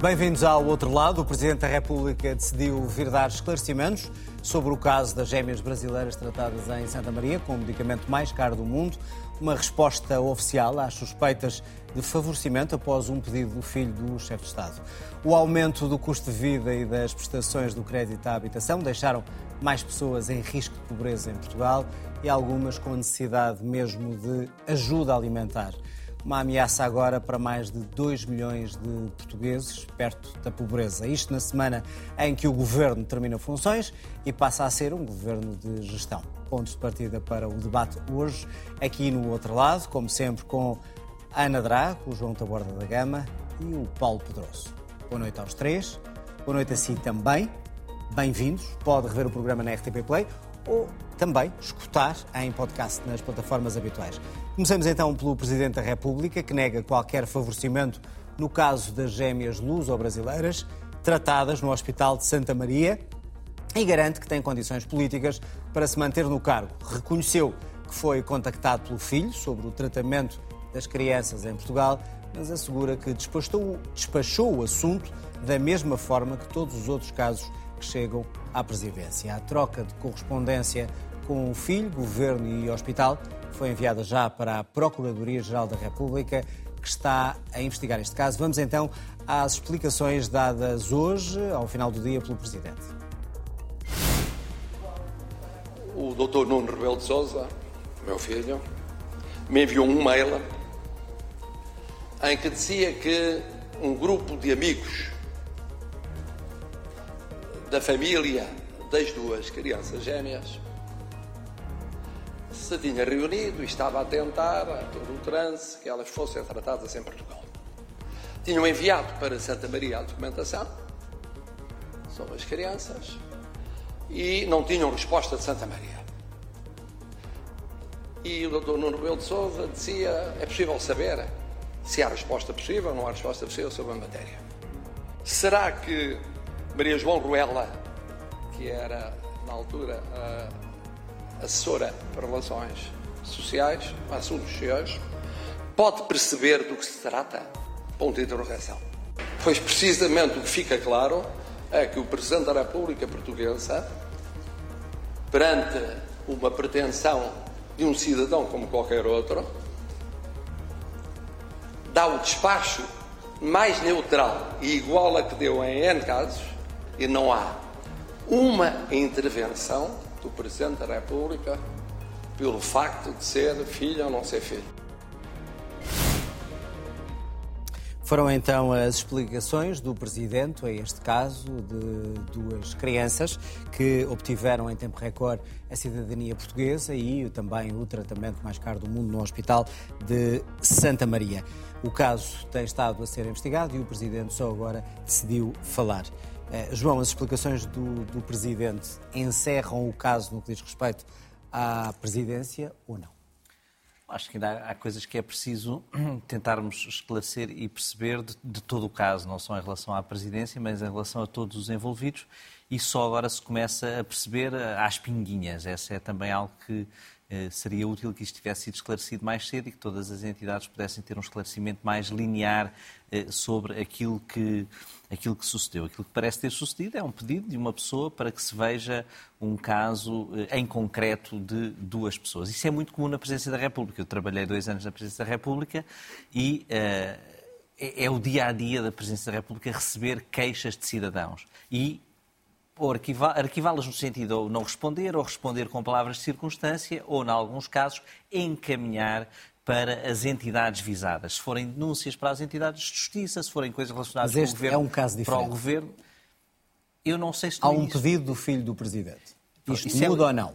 Bem-vindos ao outro lado. O Presidente da República decidiu vir dar esclarecimentos sobre o caso das gêmeas brasileiras tratadas em Santa Maria com o medicamento mais caro do mundo. Uma resposta oficial às suspeitas de favorecimento após um pedido do filho do chefe de Estado. O aumento do custo de vida e das prestações do crédito à habitação deixaram mais pessoas em risco de pobreza em Portugal e algumas com necessidade mesmo de ajuda alimentar uma ameaça agora para mais de 2 milhões de portugueses perto da pobreza. Isto na semana em que o governo termina funções e passa a ser um governo de gestão. Pontos de partida para o debate hoje, aqui no outro lado, como sempre, com Ana Drago, o João Taborda da Gama e o Paulo Pedroso. Boa noite aos três, boa noite a si também. Bem-vindos. Pode rever o programa na RTP Play ou também escutar em podcast nas plataformas habituais. Começamos então pelo Presidente da República, que nega qualquer favorecimento no caso das gêmeas luso-brasileiras tratadas no Hospital de Santa Maria e garante que tem condições políticas para se manter no cargo. Reconheceu que foi contactado pelo filho sobre o tratamento das crianças em Portugal, mas assegura que despachou, despachou o assunto da mesma forma que todos os outros casos que chegam à presidência. A troca de correspondência com o filho, governo e hospital foi enviada já para a Procuradoria-Geral da República, que está a investigar este caso. Vamos então às explicações dadas hoje, ao final do dia, pelo Presidente. O Dr. Nuno Rebelo de Sousa, meu filho, me enviou um mail em que dizia que um grupo de amigos da família das duas crianças gêmeas se tinha reunido e estava a tentar, a todo o trance, que elas fossem tratadas em Portugal. Tinham enviado para Santa Maria a documentação sobre as crianças e não tinham resposta de Santa Maria. E o Dr. Nuno Rebelo de Souza dizia: é possível saber se há resposta possível ou não há resposta possível sobre a matéria. Será que Maria João Ruela, que era na altura assessora para relações sociais, assuntos sociais, pode perceber do que se trata? Ponto de interrogação. Pois precisamente o que fica claro é que o Presidente da República Portuguesa, perante uma pretensão de um cidadão como qualquer outro, dá o despacho mais neutral e igual a que deu em N casos, e não há uma intervenção do Presidente da República pelo facto de ser filho ou não ser filho. Foram então as explicações do Presidente a este caso de duas crianças que obtiveram em tempo recorde a cidadania portuguesa e também o tratamento mais caro do mundo no Hospital de Santa Maria. O caso tem estado a ser investigado e o Presidente só agora decidiu falar. Uh, João, as explicações do, do Presidente encerram o caso no que diz respeito à presidência ou não? Acho que ainda há coisas que é preciso tentarmos esclarecer e perceber de, de, todo o caso, não só em relação à presidência, mas em relação a todos os envolvidos. E só agora se começa a perceber eh, às pinguinhas. Essa é também algo que eh, seria útil que isto tivesse sido esclarecido mais cedo e que todas as entidades pudessem ter um esclarecimento mais linear eh, sobre aquilo que, aquilo que sucedeu. Aquilo que parece ter sucedido é um pedido de uma pessoa para que se veja um caso eh, em concreto de duas pessoas. Isso é muito comum na Presidência da República. Eu trabalhei dois anos na Presidência da República e uh, é o dia a dia da Presidência da República receber queixas de cidadãos. E ou arquivá-las no sentido ou não responder, ou responder com palavras de circunstância, ou, em alguns casos, encaminhar para as entidades visadas. Se forem denúncias para as entidades de justiça, se forem coisas relacionadas com o governo, é um caso diferente. para o governo, eu não sei se há um pedido do filho do presidente. Isto Isso muda é... ou não?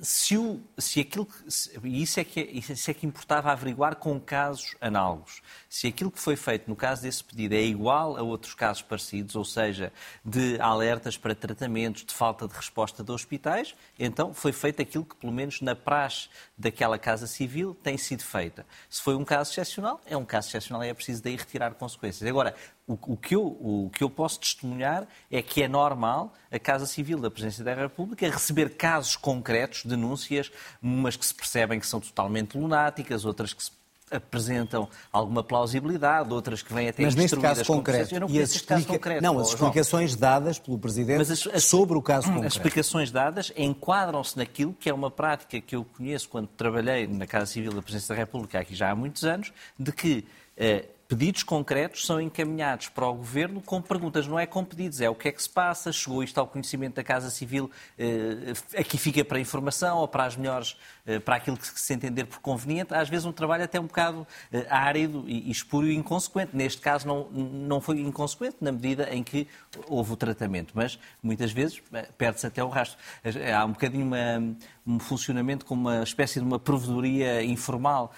Se, o, se aquilo que. Se, isso, é que, é, isso é que importava averiguar com casos análogos. Se aquilo que foi feito no caso desse pedido é igual a outros casos parecidos, ou seja, de alertas para tratamentos, de falta de resposta de hospitais, então foi feito aquilo que, pelo menos na praxe daquela Casa Civil, tem sido feita. Se foi um caso excepcional, é um caso excepcional e é preciso daí retirar consequências. Agora, o, o, que eu, o que eu posso testemunhar é que é normal a Casa Civil da Presidência da República receber casos concretos, denúncias, umas que se percebem que são totalmente lunáticas, outras que se apresentam alguma plausibilidade, outras que vêm até Mas neste caso concreto, eu não e as explica... caso concreto. Não, as explicações dadas pelo Presidente as, as, sobre o caso concreto. As explicações dadas enquadram-se naquilo que é uma prática que eu conheço quando trabalhei na Casa Civil da Presidência da República, aqui já há muitos anos, de que eh, pedidos concretos são encaminhados para o Governo com perguntas, não é com pedidos, é o que é que se passa, chegou isto ao conhecimento da Casa Civil, eh, aqui fica para informação ou para as melhores, eh, para aquilo que se entender por conveniente. Às vezes um trabalho até um bocado eh, árido e, espúrio e inconsequente. Neste caso não, não foi inconsequente na medida em que houve o tratamento, mas muitas vezes perde-se até o rastro. Há um bocadinho uma, um funcionamento como uma espécie de uma provedoria informal,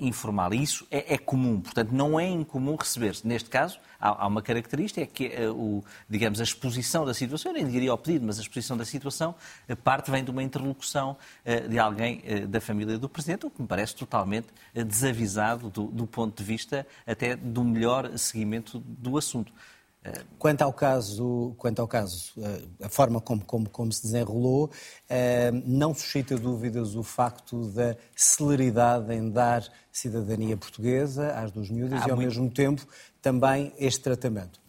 informal. E isso é, é comum, portanto não é incomum receber-se. Neste caso, há, há, uma característica, é que uh, o, digamos, a exposição da situação, eu nem diria ao pedido, mas a exposição da situação, uh, parte vem de uma interlocução de alguém da família do Presidente, o que me parece totalmente desavisado do, do ponto de vista até do melhor seguimento do assunto. Quanto ao caso, quanto ao caso a forma como, como, como se desenrolou, não suscita dúvidas o facto da celeridade em dar cidadania portuguesa às duas miúdas e, ao muito... mesmo tempo, também este tratamento.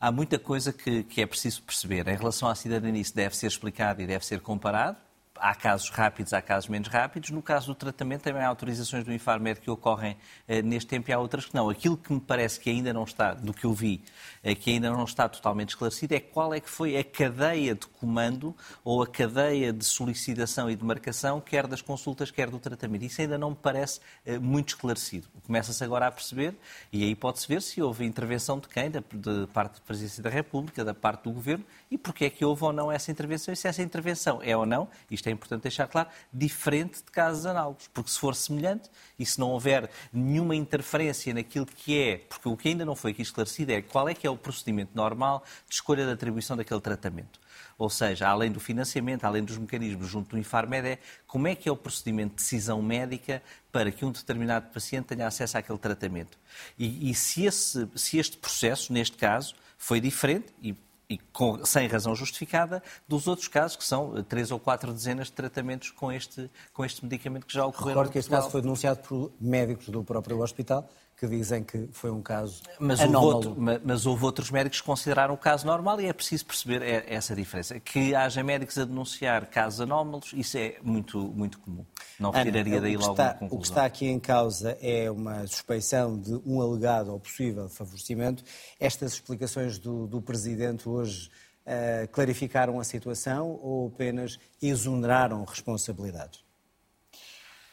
Há muita coisa que, que é preciso perceber. Em relação à cidadania, isso deve ser explicado e deve ser comparado há casos rápidos, há casos menos rápidos. No caso do tratamento, também há autorizações do Infarmed que ocorrem eh, neste tempo e há outras que não. Aquilo que me parece que ainda não está, do que eu vi, eh, que ainda não está totalmente esclarecido é qual é que foi a cadeia de comando ou a cadeia de solicitação e de marcação, quer das consultas, quer do tratamento. Isso ainda não me parece eh, muito esclarecido. Começa-se agora a perceber e aí pode-se ver se houve intervenção de quem, da, de parte da Presidência da República, da parte do Governo, e porque é que houve ou não essa intervenção e se essa intervenção é ou não, isto é é importante deixar claro, diferente de casos análogos. Porque se for semelhante e se não houver nenhuma interferência naquilo que é, porque o que ainda não foi aqui esclarecido é qual é que é o procedimento normal de escolha da atribuição daquele tratamento. Ou seja, além do financiamento, além dos mecanismos junto do Infarmed, é como é que é o procedimento de decisão médica para que um determinado paciente tenha acesso àquele tratamento. E, e se, esse, se este processo, neste caso, foi diferente, e e com, sem razão justificada, dos outros casos, que são eh, três ou quatro dezenas de tratamentos com este, com este medicamento que já ocorreram. Recordo que este caso foi denunciado por médicos do próprio hospital que dizem que foi um caso mas anómalo. Houve outro, mas houve outros médicos que consideraram o caso normal e é preciso perceber essa diferença. Que haja médicos a denunciar casos anómalos, isso é muito, muito comum. Não retiraria Ana, daí logo está, uma conclusão. O que está aqui em causa é uma suspeição de um alegado ou possível favorecimento. Estas explicações do, do Presidente hoje uh, clarificaram a situação ou apenas exoneraram responsabilidades?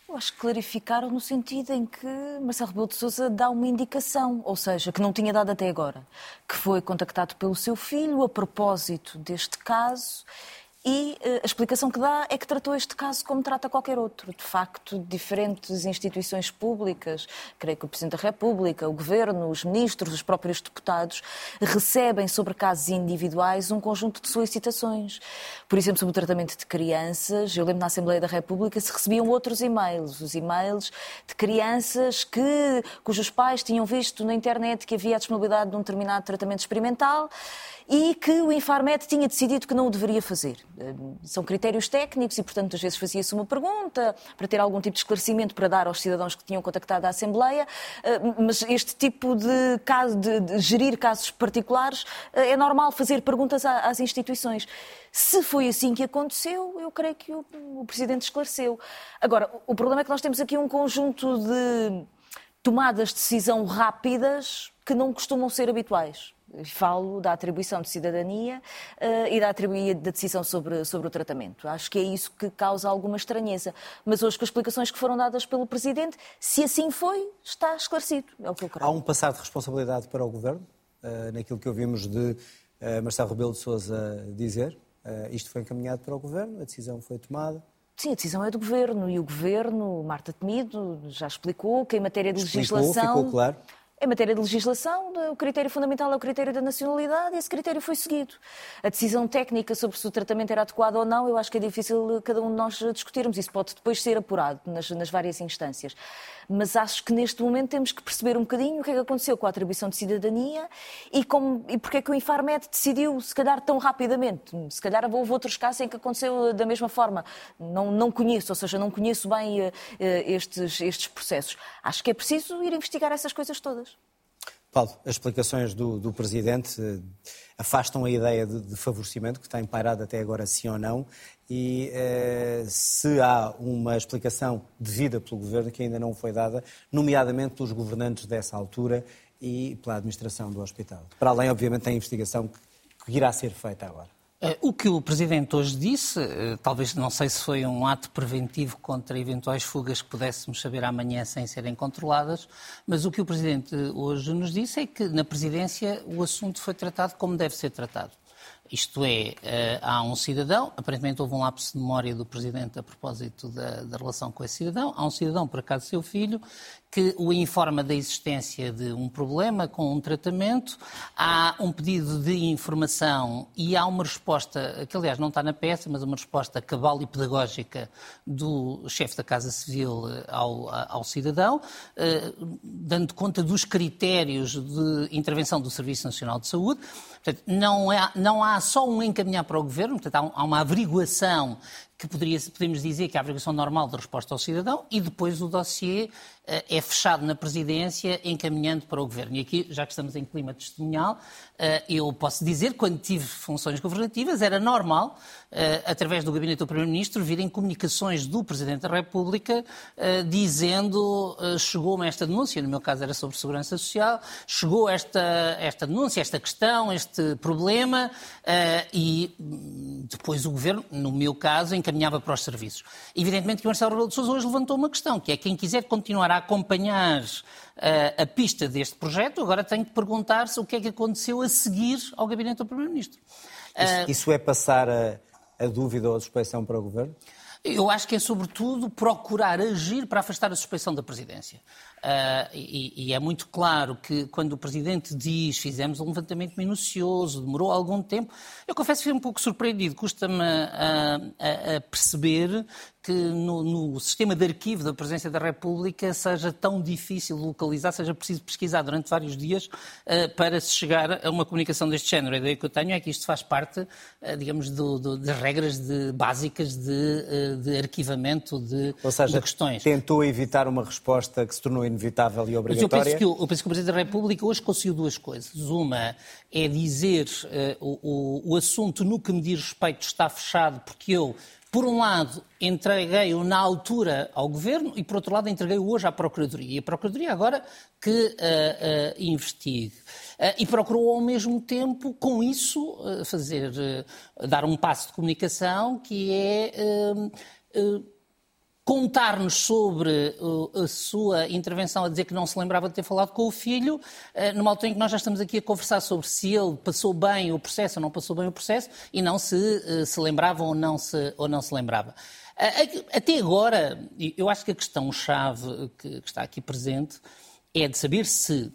Eu acho que clarificaram no sentido em que Marcelo Rebelo de Sousa dá uma indicação, ou seja, que não tinha dado até agora, que foi contactado pelo seu filho a propósito deste caso e uh, a explicação que dá é que tratou este caso como trata qualquer outro. De facto, diferentes instituições públicas, creio que o Presidente da República, o Governo, os ministros, os próprios deputados, recebem sobre casos individuais um conjunto de solicitações. Por exemplo, sobre o tratamento de crianças, eu lembro na Assembleia da República se recebiam outros e-mails, os e-mails de crianças que, cujos pais tinham visto na internet que havia a disponibilidade de um determinado tratamento experimental e que o Infarmed tinha decidido que não o deveria fazer. Eh, são critérios técnicos e, portanto, às vezes fazia-se uma pergunta para ter algum tipo de esclarecimento para dar aos cidadãos que tinham contactado a Assembleia, eh, mas este tipo de caso, de, de gerir casos particulares, eh, é normal fazer perguntas às instituições. Se foi assim que aconteceu, eu creio que o, o Presidente esclareceu. Agora, o problema é que nós temos aqui um conjunto de tomadas de decisão rápidas que não costumam ser habituais. Falo da atribuição de cidadania uh, e da, da decisão sobre, sobre o tratamento. Acho que é isso que causa alguma estranheza. Mas hoje, com as explicações que foram dadas pelo Presidente, se assim foi, está esclarecido. É o que eu creio. Há um passado de responsabilidade para o Governo, uh, naquilo que ouvimos de uh, Marcelo Rebelo de Sousa dizer. isto foi encaminhado para o Governo, a decisão foi tomada. Sim, a decisão é do Governo e o Governo, Marta Temido, já explicou que em matéria de explicou, legislação. Ficou claro em matéria de legislação, o critério fundamental é o critério da nacionalidade e esse critério foi seguido. A decisão técnica sobre se o tratamento era adequado ou não, eu acho que é difícil cada um de nós discutirmos. Isso pode depois ser apurado nas, nas várias instâncias. Mas acho que neste momento temos que perceber um bocadinho o que é que aconteceu com a atribuição de cidadania e, como, e porque é que o Infarmed decidiu, se calhar, tão rapidamente. Se calhar houve outros casos em que aconteceu da mesma forma. Não, não conheço, ou seja, não conheço bem uh, estes, estes processos. Acho que é preciso ir investigar essas coisas todas. Paulo, as explicações do, do Presidente uh, afastam a ideia de, de, favorecimento que tem pairado até agora, sim ou não, e uh, se há uma explicação devida pelo Governo que ainda não foi dada, nomeadamente pelos governantes dessa altura e pela administração do hospital. Para além, obviamente, da investigação que, que irá ser feita agora. Eh, o que o Presidente hoje disse, eh, talvez não sei se foi um ato preventivo contra eventuais fugas que pudéssemos saber amanhã sem serem controladas, mas o que o Presidente hoje nos disse é que na Presidência o assunto foi tratado como deve ser tratado. Isto é, eh, há um cidadão, aparentemente houve um lapso de memória do Presidente a propósito da, da relação com esse cidadão, há um cidadão, por acaso seu filho, que o informa da existência de um problema com um tratamento, há um pedido de informação e há uma resposta, que aliás não está na peça, mas uma resposta cabal e pedagógica do chefe da Casa Civil eh, ao, ao cidadão, eh, dando conta dos critérios de intervenção do Serviço Nacional de Saúde. Portanto, não, é, não há só um encaminhar para o Governo, portanto, há uma averiguação que poderia, podemos dizer que é a averiguação normal de resposta ao cidadão e depois o dossiê uh, é fechado na presidência encaminhando para o governo. E aqui, já que estamos em clima testemunhal, uh, eu posso dizer quando tive funções governativas era normal, através do gabinete do primeiro-ministro, virem comunicações do presidente da República dizendo chegou-me esta denúncia, no meu caso era sobre segurança social, chegou esta, esta denúncia, esta questão, este problema e hum, depois o governo, no meu caso, encaminhava para os serviços. Evidentemente que o Marcelo Rebelo de Sousa hoje levantou uma questão, que é quem quiser continuar a acompanhar a pista deste projeto, agora tem que perguntar-se o que é que aconteceu a seguir ao gabinete do Primeiro-Ministro. Isso, eh, isso, é passar a, a dúvida ou a suspeição para o Governo? Eu acho que é, sobretudo, procurar agir para afastar a suspeição da presidência. Uh, e, e, é muito claro que quando o Presidente diz fizemos um levantamento minucioso, demorou algum tempo, eu confesso que fui um pouco surpreendido. Custa-me a, a, a perceber que no, no, sistema de arquivo da Presidência da República seja tão difícil localizar, seja preciso pesquisar durante vários dias uh, para se chegar a uma comunicação deste género. A ideia que eu tenho é que isto faz parte, uh, digamos, do, do, das regras de, básicas de, de arquivamento de, Ou seja, de questões. tentou evitar uma resposta que se tornou inevitável e obrigatória. Mas eu penso que o, eu penso que o Presidente da República hoje conseguiu duas coisas. Uma é dizer o, o, o assunto no que me diz respeito está fechado porque eu por um lado, entreguei-o na altura ao Governo e, por outro lado, entreguei-o hoje à Procuradoria. E a Procuradoria agora que uh, uh, investigue. Uh, e procurou, ao mesmo tempo, com isso, fazer, dar um passo de comunicação que é contar-nos sobre uh, a sua intervenção a dizer que não se lembrava de ter falado com o filho, uh, numa altura em que nós já estamos aqui a conversar sobre se ele passou bem o processo ou não passou bem o processo e não se uh, se lembrava ou não se, ou não se lembrava. Até agora, eu acho que a questão-chave que, que está aqui presente é de saber se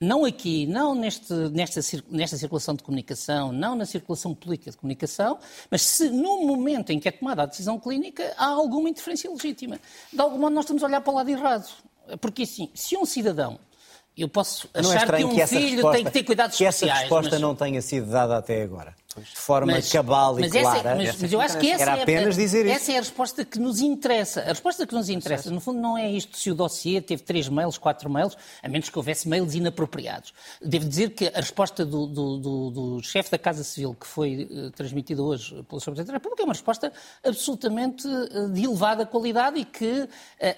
não aqui, não neste, nesta, nesta circulação de comunicação, não na circulação política de comunicação, mas se no momento em que é tomada a decisão clínica há alguma interferência legítima. De algum modo nós estamos a olhar para o lado errado. Porque assim, se um cidadão eu posso é achar é que um que filho resposta, tem que ter cuidados que especiais. Que essa resposta mas... não tenha sido dada até agora de forma mas, cabal e mas clara. Essa, mas, mas, eu acho que essa Era é, apenas dizer essa é a resposta que nos interessa. A resposta que nos interessa, no fundo, não é isto se o dossiê teve três mails, quatro mails, a menos que houvesse mails inapropriados. Devo dizer que a resposta do, do, do, do chefe da Casa Civil, que foi uh, transmitida hoje pelo Sr. Presidente da República, é uma resposta absolutamente uh, de elevada qualidade e que uh,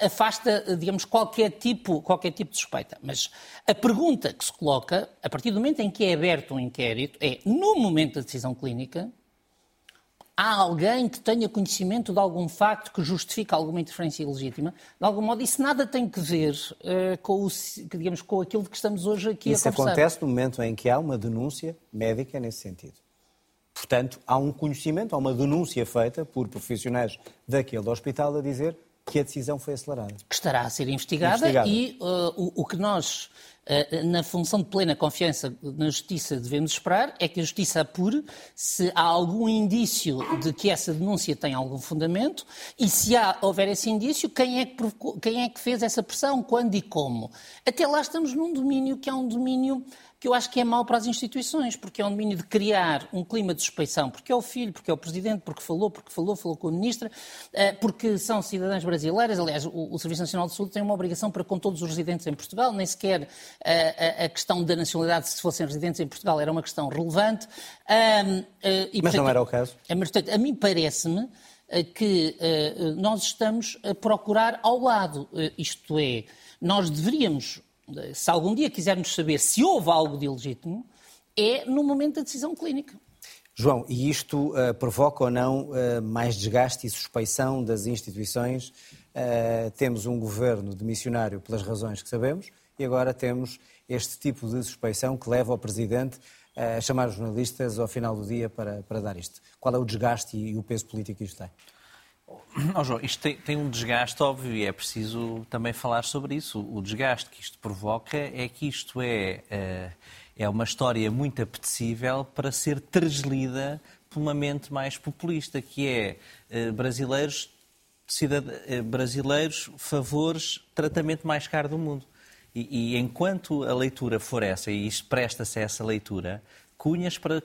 afasta, digamos, qualquer tipo, qualquer tipo de suspeita. Mas a pergunta que se coloca, a partir do momento em que é aberto um inquérito, é, no momento da decisão clínica, há alguém que tenha conhecimento de algum facto que justifica alguma interferência ilegítima, de algum modo isso nada tem que ver uh, com, o, digamos, com aquilo de que estamos hoje aqui isso a conversar. Isso acontece no momento em que há uma denúncia médica nesse sentido. Portanto, há um conhecimento, há uma denúncia feita por profissionais daquele hospital a dizer que a decisão foi acelerada. Que estará a ser investigada, investigada. e uh, o, o, que nós, na função de plena confiança na Justiça, devemos esperar é que a Justiça apure se há algum indício de que essa denúncia tem algum fundamento e se há, houver esse indício, quem é, que provocou, quem é que fez essa pressão, quando e como. Até lá estamos num domínio que é um domínio que eu acho que é mau para as instituições, porque é um domínio de criar um clima de suspeição, porque é o filho, porque é o presidente, porque falou, porque falou, falou com a ministra, eh, porque são cidadãs brasileiras. Aliás, o, Serviço Nacional de Saúde tem uma obrigação para com todos os residentes em Portugal, nem sequer a, eh, a questão da nacionalidade, se fossem residentes em Portugal, era uma questão relevante. Um, eh, e, mas portanto, não era o caso? Mas, portanto, a mim parece-me que nós estamos a procurar ao lado, isto é, nós deveríamos se algum dia quisermos saber se houve algo de ilegítimo, é no momento da decisão clínica. João, e isto uh, provoca ou não uh, mais desgaste e suspeição das instituições? Uh, temos um governo de missionário pelas razões que sabemos e agora temos este tipo de suspeição que leva o Presidente a chamar os jornalistas ao final do dia para, para dar isto. Qual é o desgaste e, e o peso político que isto tem? Oh, João, isto tem, tem, um desgaste óbvio e é preciso também falar sobre isso. O desgaste que isto provoca é que isto é, eh, é uma história muito apetecível para ser translida por uma mente mais populista, que é eh, brasileiros, eh, brasileiros, favores, tratamento mais caro do mundo. E, e, enquanto a leitura for essa, e isto presta-se a essa leitura, cunhas para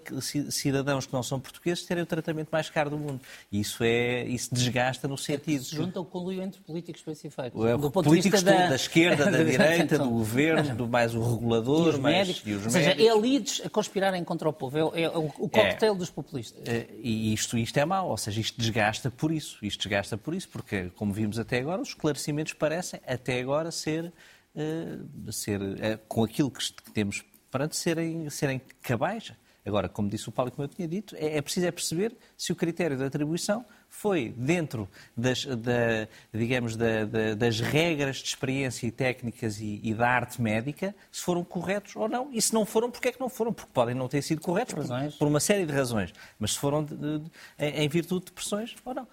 cidadãos que não são portugueses terem o tratamento mais caro do mundo. E isso, é, isso desgasta no sentido... É se junta o conluio entre políticos para esse efeito. do ponto políticos da... da... esquerda, da direita, do governo, do mais o regulador, e os mais, médicos. E os Ou seja, elites a conspirarem contra o povo. É, é o, o coquetel é, dos populistas. É, e isto, isto é mau. Ou seja, isto desgasta por isso. Isto desgasta por isso, porque, como vimos até agora, os esclarecimentos parecem, até agora, ser... Uh, ser uh, com aquilo que temos perante serem, serem cabais. Agora, como disse o Paulo, como eu tinha dito, é, é preciso é perceber se o critério da atribuição foi dentro das, da, digamos, da, da, das regras de experiência e técnicas e, e, da arte médica, se foram corretos ou não. E se não foram, porque é que não foram? Porque podem não ter sido corretos por, por, uma série de razões. Mas se foram de, de, em, em virtude de pressões ou não.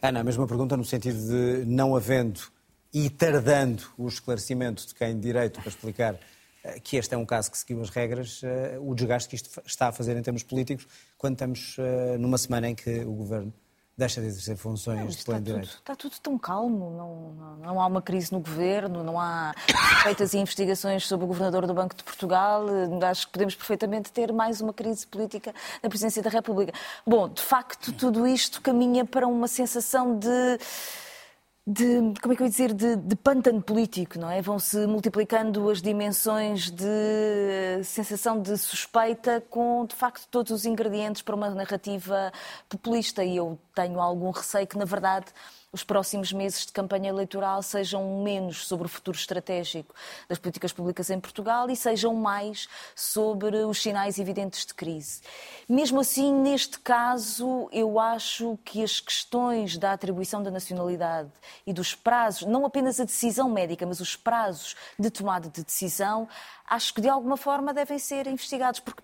Ana, a mesma pergunta no sentido de não havendo e tardando o esclarecimento de quem de direito para explicar que este é um caso que seguiu as regras, eh, o desgaste que isto está a fazer em termos políticos, quando estamos eh, numa semana em que o governo deixa de exercer funções não, de pleno direito. Tudo, está tudo tão calmo, não, não, não, há uma crise no governo, não há feitas investigações sobre o governador do Banco de Portugal. Acho que podemos perfeitamente ter mais uma crise política na presidência da República. Bom, de facto, tudo isto caminha para uma sensação de de, como é que eu ia dizer, de, de pântano político, não é? Vão-se multiplicando as dimensões de sensação de suspeita com, de facto, todos os ingredientes para uma narrativa populista e eu tenho algum receio que, na verdade, os próximos meses de campanha eleitoral sejam menos sobre o futuro estratégico das políticas públicas em Portugal e sejam mais sobre os sinais evidentes de crise. Mesmo assim, neste caso, eu acho que as questões da atribuição da nacionalidade e dos prazos, não apenas a decisão médica, mas os prazos de tomada de decisão, acho que de alguma forma devem ser investigados. Porque,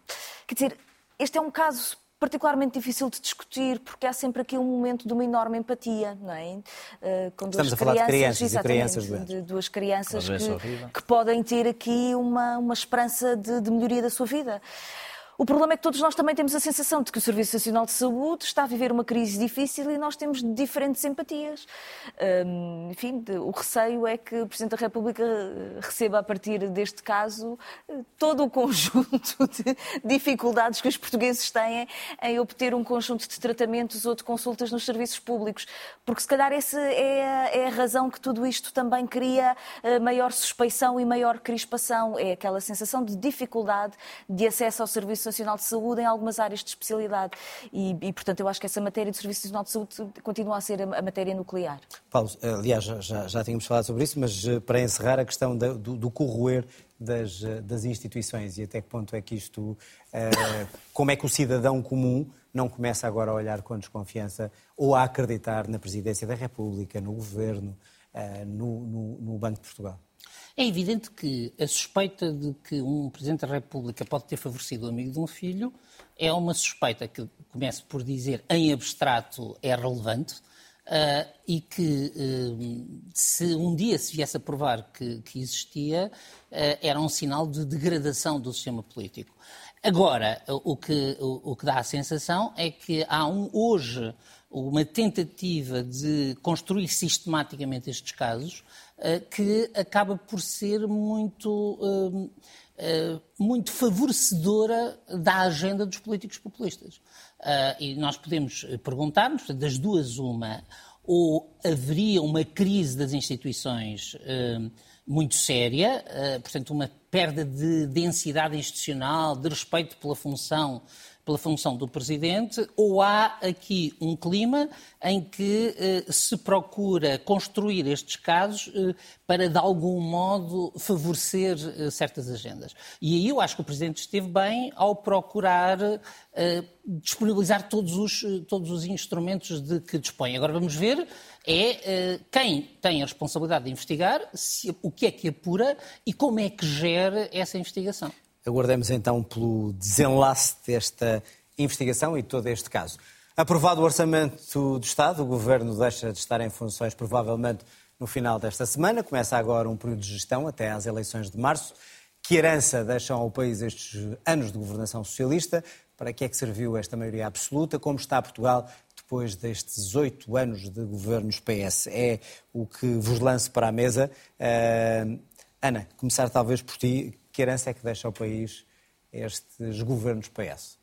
quer dizer, este é um caso particularmente difícil de discutir, porque há sempre aqui um momento de uma enorme empatia, não é? Uh, com duas Estamos a falar de crianças e crianças doentes. De duas crianças que, que, podem ter aqui uma, uma esperança de, de melhoria da sua vida. O problema é que todos nós também temos a sensação de que o Serviço Nacional de Saúde está a viver uma crise difícil e nós temos diferentes empatias. Um, enfim, o receio é que o Presidente da República receba, a partir deste caso, todo o conjunto de dificuldades que os portugueses têm em obter um conjunto de tratamentos ou de consultas nos serviços públicos. Porque, se calhar, essa é é a razão que tudo isto também cria eh, maior suspeição e maior crispação. É aquela sensação de dificuldade de acesso ao serviço Nacional de Saúde em algumas áreas de especialidade. E, e, portanto, eu acho que essa matéria do Serviço Nacional de Saúde continua a ser a, a matéria nuclear. Paulo, aliás, já, já, tínhamos falado sobre isso, mas eh, para encerrar a questão do, do corroer das, eh, das, instituições e até que ponto é que isto. Uh, como é que o cidadão comum não começa agora a olhar com desconfiança ou a acreditar na Presidência da República, no Governo, uh, no, no, no Banco de Portugal? É evidente que a suspeita de que um Presidente da República pode ter favorecido o amigo de um filho é uma suspeita que, começo por dizer, em abstrato é relevante, uh, e que, uh, se um dia se viesse a provar que, que existia, uh, era um sinal de degradação do sistema político. Agora, o que, o, o que dá a sensação é que há um, hoje uma tentativa de construir sistematicamente estes casos que acaba por ser muito eh, muito favorecedora da agenda dos políticos populistas. E nós podemos perguntar-nos, das duas, uma, ou haveria uma crise das instituições muito séria, portanto, uma perda de densidade institucional, de respeito pela função pela função do Presidente, ou há aqui um clima em que eh, se procura construir estes casos eh, para, de algum modo, favorecer eh, certas agendas. E aí eu acho que o Presidente esteve bem ao procurar eh, disponibilizar todos os, todos os instrumentos de que dispõe. Agora vamos ver é eh, quem tem a responsabilidade de investigar, se, o que é que apura e como é que gera essa investigação. Aguardemos então pelo desenlace desta investigação e todo este caso. Aprovado o Orçamento do Estado, o Governo deixa de estar em funções provavelmente no final desta semana. Começa agora um período de gestão até às eleições de março. Que herança deixam ao país estes anos de governação socialista? Para que é que serviu esta maioria absoluta? Como está Portugal depois destes oito anos de governos PS? É o que vos lanço para a mesa. Uh, Ana, começar talvez por ti que herança é que deixa ao país estes governos PS?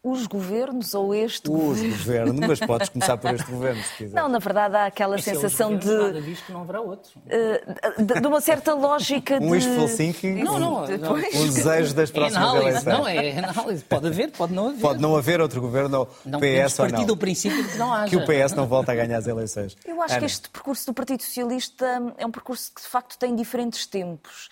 Os governos ou este Os governo? governos, mas podes começar por este governo, se quiser. Não, na verdade há aquela Esse sensação é de. Nada diz que não haverá outro. Uh, de, de, uma certa lógica de. Um wishful thinking, não, não, não. um desejo das próximas é análise, eleições. Não, é análise. Pode haver, pode não haver. Pode não haver outro governo, não, PS ou não. do princípio de que não haja. Que o PS não volta a ganhar as eleições. Eu acho Ana. que este percurso do Partido Socialista é um percurso que de facto tem diferentes tempos.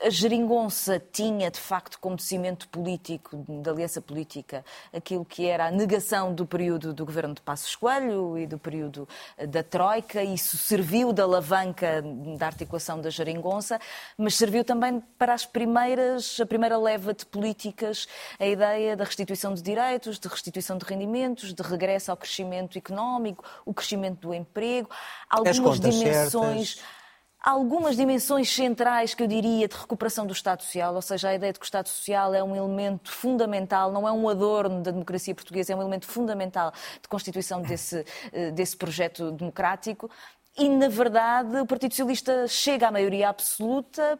A geringonça tinha, de facto, como cimento político, da aliança política, aquilo que era a negação do período do governo de Passos Coelho e do período eh, da Troika. Isso serviu de alavanca da articulação da geringonça, mas serviu também para as primeiras, a primeira leva de políticas, a ideia da restituição de direitos, de restituição de rendimentos, de regresso ao crescimento económico, o crescimento do emprego, algumas dimensões. Certas algumas dimensões centrais que eu diria de recuperação do Estado Social, ou seja, a ideia de que o Estado Social é um elemento fundamental, não é um adorno da democracia portuguesa, é um elemento fundamental de constituição desse, eh, desse projeto democrático. E, na verdade, o Partido Socialista chega à maioria absoluta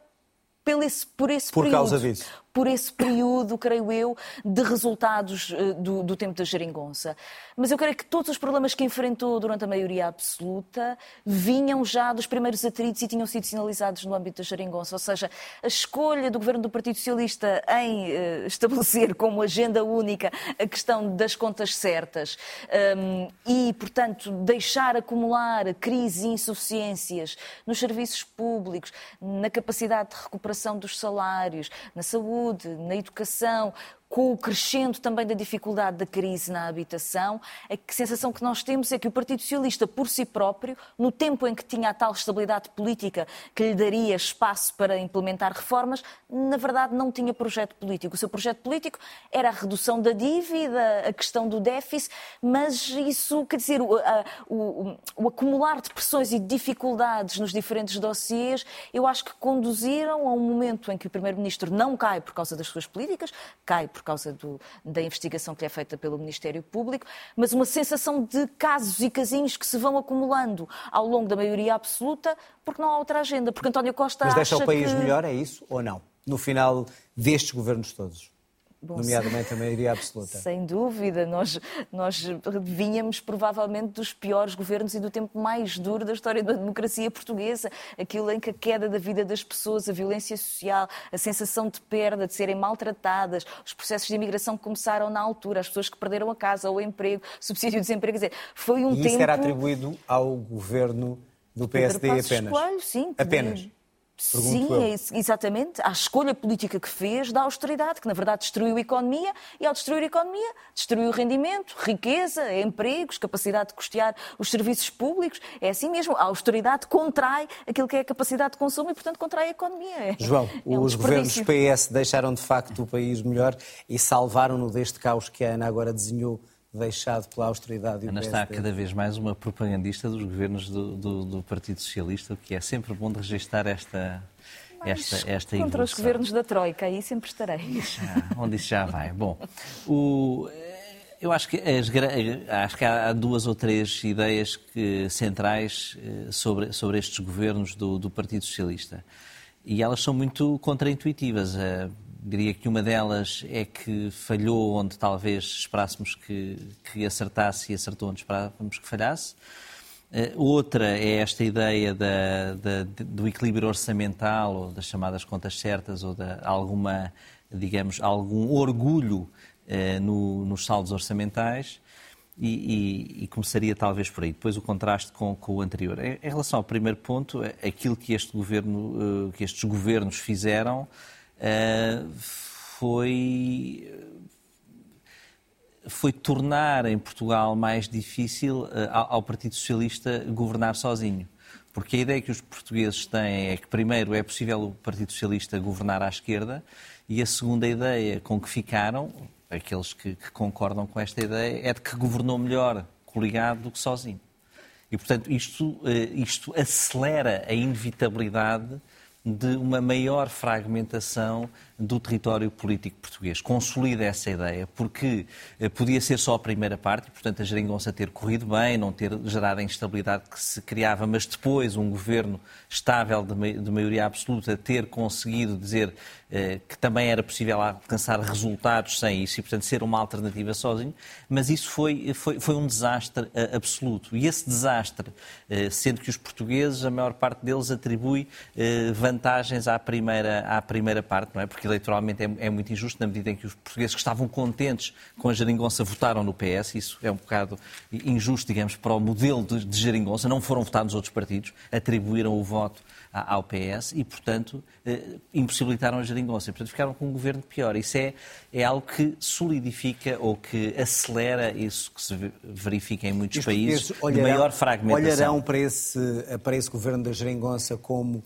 por esse, por esse por período. causa disso por esse período, creio eu, de resultados eh, do, do, tempo da geringonça. Mas eu creio que todos os problemas que enfrentou durante a maioria absoluta vinham já dos primeiros atritos e tinham sido sinalizados no âmbito da geringonça. Ou seja, a escolha do governo do Partido Socialista em uh, estabelecer como agenda única a questão das contas certas um, e, portanto, deixar acumular crises e insuficiências nos serviços públicos, na capacidade de recuperação dos salários, na saúde, saúde, na educação, com o crescendo também da dificuldade da crise na habitação, a sensação que nós temos é que o Partido Socialista, por si próprio, no tempo em que tinha a tal estabilidade política que lhe daria espaço para implementar reformas, na verdade não tinha projeto político. O seu projeto político era a redução da dívida, a questão do déficit, mas isso, quer dizer, o, a, o, o acumular de pressões e de dificuldades nos diferentes dossiês, eu acho que conduziram a um momento em que o Primeiro-Ministro não cai por causa das suas políticas, cai por causa do, da investigação que é feita pelo Ministério Público, mas uma sensação de casos e casinhos que se vão acumulando ao longo da maioria absoluta, porque não há outra agenda. Porque António Costa Mas deixa o país que... melhor, é isso ou não? No final destes governos todos? Bom, nomeadamente a maioria absoluta. Sem dúvida, nós, nós vínhamos provavelmente dos piores governos e do tempo mais duro da história da democracia portuguesa, aquilo em que a queda da vida das pessoas, a violência social, a sensação de perda, de serem maltratadas, os processos de imigração que começaram na altura, as pessoas que perderam a casa, o emprego, subsídio de desemprego, quer dizer, foi um e tempo... isso era atribuído ao governo do PSD apenas? Coelho, sim. Apenas? Sim, é exatamente. À escolha política que fez da austeridade, que na verdade destruiu a economia e, ao destruir a economia, destruiu o rendimento, riqueza, empregos, capacidade de custear os serviços públicos. É assim mesmo. A austeridade contrai aquilo que é a capacidade de consumo e, portanto, contrai a economia. É, João, é um os governos PS deixaram de facto o país melhor e salvaram-no deste caos que a Ana agora desenhou deixado pela austeridade e o Ana está cada vez mais uma propagandista dos governos do, do, do Partido Socialista, o que é sempre bom de registrar esta, esta, esta Contra evolução. os governos da Troika, aí sempre estarei. Ah, onde isso já vai. Bom, o, eu acho que, as, acho que há duas ou três ideias que, centrais eh, sobre, sobre estes governos do, do Partido Socialista. E elas são muito contraintuitivas. Diria que uma delas é que falhou onde talvez esperássemos que, que acertasse e acertou onde esperávamos que falhasse. Uh, outra é esta ideia da, da, do equilíbrio orçamental, ou das chamadas contas certas, ou de alguma, digamos, algum orgulho uh, no, nos saldos orçamentais. E, e, e, começaria talvez por aí. Depois o contraste com, com, o anterior. Em, relação ao primeiro ponto, aquilo que, este governo, uh, que estes governos fizeram uh, foi, foi tornar em Portugal mais difícil uh, ao, Partido Socialista governar sozinho. Porque a ideia que os portugueses têm é que, primeiro, é possível o Partido Socialista governar à esquerda, e a segunda ideia com que ficaram, aqueles que, que, concordam com esta ideia, é de que governou melhor coligado do que sozinho. E, portanto, isto, isto acelera a inevitabilidade de uma maior fragmentação do território político português. Consolida essa ideia, porque podia ser só a primeira parte, portanto, a geringonça ter corrido bem, não ter gerado a instabilidade que se criava, mas depois um governo estável de maioria absoluta ter conseguido dizer que também era possível alcançar resultados sem isso e, portanto, ser uma alternativa sozinho, mas isso foi, foi, foi um desastre absoluto. E esse desastre, sendo que os portugueses, a maior parte deles atribui vantagens à primeira, à primeira parte, não é? Porque eleitoralmente é, é, muito injusto na medida em que os portugueses que estavam contentes com a geringonça votaram no PS, isso é um bocado injusto, digamos, para o modelo de, de geringonça, não foram votados nos outros partidos, atribuíram o voto ao PS e, portanto, eh, impossibilitaram a geringonça. Portanto, ficaram com um governo pior. Isso é, é algo que solidifica ou que acelera isso que se verifica em muitos países olharão, de maior fragmentação. Olharão para esse, para esse governo da geringonça como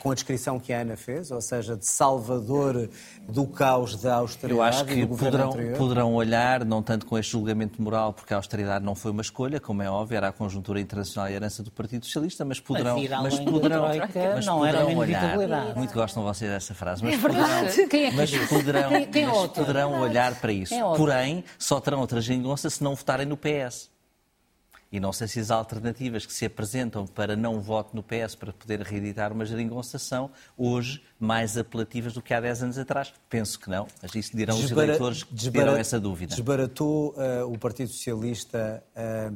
com a descrição que a Ana fez, ou seja, de salvador do caos da austeridade Eu acho que do poderão, poderão olhar, não tanto com este julgamento moral, porque a austeridade não foi uma escolha, como é óbvio, era a conjuntura internacional e a herança do Partido Socialista, mas poderão, mas, mas poderão, troika, mas não poderão era olhar. Muito gostam vocês dessa frase, mas É verdade. poderão, Quem é que mas poderão, Quem- quem é mas poderão olhar para isso. É? Porém, só terão outra geringonça se não votarem no PS. E não sei se as alternativas que se apresentam para não voto no PS para poder reeditar uma geringonça são hoje mais apelativas do que há 10 anos atrás. Penso que não, mas isso dirão os Desbara- eleitores que desbara- terão essa dúvida. Desbaratou eh, o Partido Socialista eh,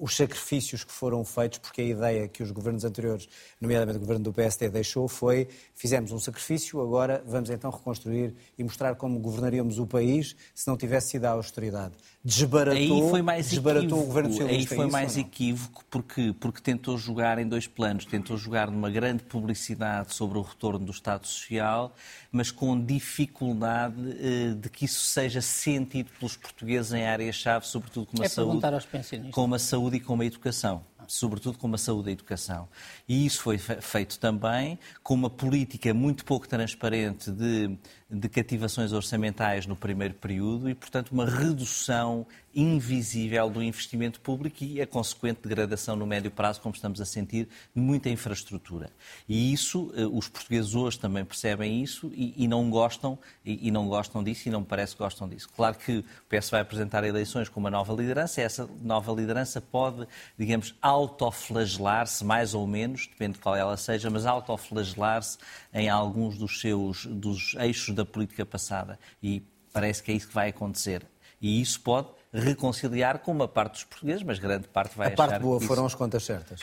os sacrifícios que foram feitos, porque a ideia que os governos anteriores, nomeadamente o governo do PSD, deixou foi fizemos um sacrifício, agora vamos então reconstruir e mostrar como governaríamos o país se não tivesse sido a austeridade. Desbaratou, Aí foi mais desbaratou equívoco. o governo Aí socialista. foi isso mais equívoco porque, porque tentou jogar em dois planos. Tentou jogar numa grande publicidade sobre o retorno do Estado Social, mas com dificuldade eh, de que isso seja sentido pelos portugueses em áreas-chave, sobretudo como a É saúde, aos pensionistas. como a saúde e como a educação. Sobretudo como a saúde e a educação. E isso foi fe- feito também com uma política muito pouco transparente de, de cativações orçamentais no primeiro período e, portanto, uma redução invisível do investimento público e a consequente degradação no médio prazo, como estamos a sentir, de muita infraestrutura. E isso, eh, os portugueses hoje também percebem isso e, e não gostam e, e não gostam disso e não me parece que gostam disso. Claro que o PS vai apresentar eleições com uma nova liderança, e essa nova liderança pode, digamos, autoflagelar-se, mais ou menos, depende de qual ela seja, mas autoflagelar-se em alguns dos seus dos eixos da política passada. E parece que é isso que vai acontecer. E isso pode reconciliar com uma parte dos portugueses, mas grande parte vai A parte achar boa que foram isso... as contas certas.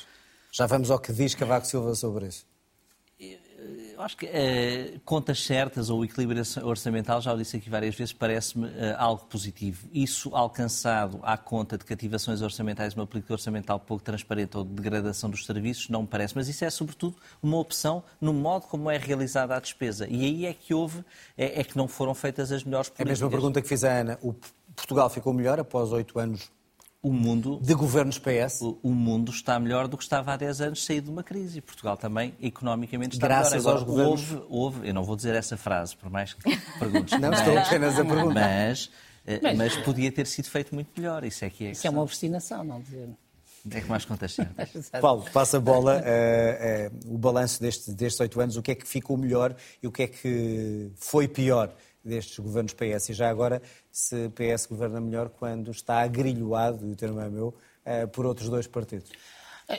Já vamos ao que diz Cavaco Silva sobre isso. Eu acho que eh, contas certas ou equilíbrio orçamental, já o disse aqui várias vezes, parece-me eh, algo positivo. Isso alcançado à conta de cativações orçamentais, uma política orçamental pouco transparente ou de degradação dos serviços, não me parece. Mas isso é, sobretudo, uma opção no modo como é realizada a despesa. E aí é que houve, é, é que não foram feitas as melhores É a políticas. mesma pergunta que fiz à Ana. O Portugal ficou melhor após oito anos O mundo de governos PS? o o mundo está melhor do que estava há 10 anos saído de uma crise. E Portugal também, economicamente, está Graças melhor. Agora, aos governos- houve, houve, eu não vou dizer essa frase, por mais que perguntes. Não, estou apenas a perguntar. Mas Mas, mas podia ter sido feito muito melhor. Isso é que é. Isso é uma obstinação, não dizer. É que mais contas Paulo, passa a bola. Uh, uh, o balanço destes, destes oito anos, o que é que ficou melhor e o que é que foi pior destes governos PS? E já agora, se PS governa melhor quando está agrilhoado, e o termo é meu, uh, por outros dois partidos?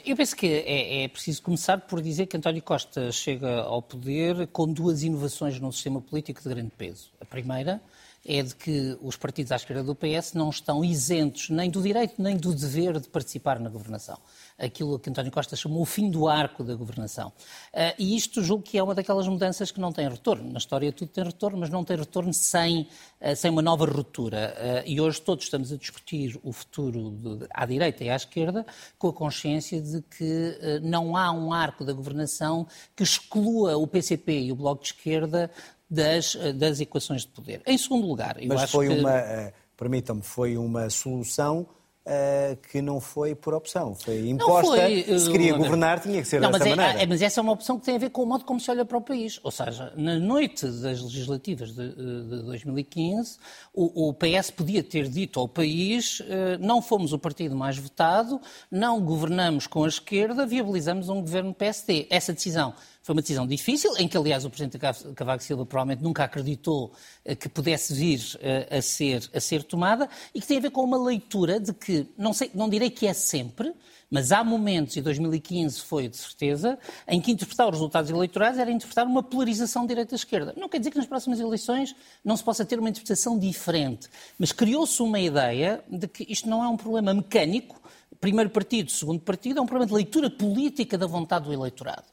Eu penso que é, é, preciso começar por dizer que António Costa chega ao poder com duas inovações no sistema político de grande peso. A primeira é de que os partidos à esquerda do PS não estão isentos nem do direito nem do dever de participar na governação. Aquilo que António Costa chamou o fim do arco da governação. Uh, e isto julgo que é uma daquelas mudanças que não tem retorno. Na história tudo tem retorno, mas não tem retorno sem, uh, sem uma nova ruptura. Uh, e hoje todos estamos a discutir o futuro de, à direita e à esquerda com a consciência de que não há um arco da governação que exclua o PCP e o Bloco de Esquerda das, eh, das equações de poder. Em segundo lugar, eu Mas acho foi que... uma, uh, permitam-me, foi uma solução Uh, que não foi por opção, foi imposta. Foi, se queria governar, tinha que ser não, dessa mas é, maneira. É, mas essa é uma opção que tem a ver com o modo como se olha para o país. Ou seja, na noite das legislativas de, de 2015, o, o, PS podia ter dito ao país: uh, não fomos o partido mais votado, não governamos com a esquerda, viabilizamos um governo PSD. Essa decisão foi uma decisão difícil, em que, aliás, o Presidente Cavaco Silva provavelmente nunca acreditou eh, que pudesse vir eh, a ser, a ser tomada e que tem a ver com uma leitura de que, não, sei, não direi que é sempre, mas há momentos, e 2015 foi de certeza, em que interpretar os resultados eleitorais era interpretar uma polarização direita-esquerda. Não quer dizer que nas próximas eleições não se possa ter uma interpretação diferente, mas criou-se uma ideia de que isto não é um problema mecânico, primeiro partido, segundo partido, é um problema de leitura política da vontade do eleitorado.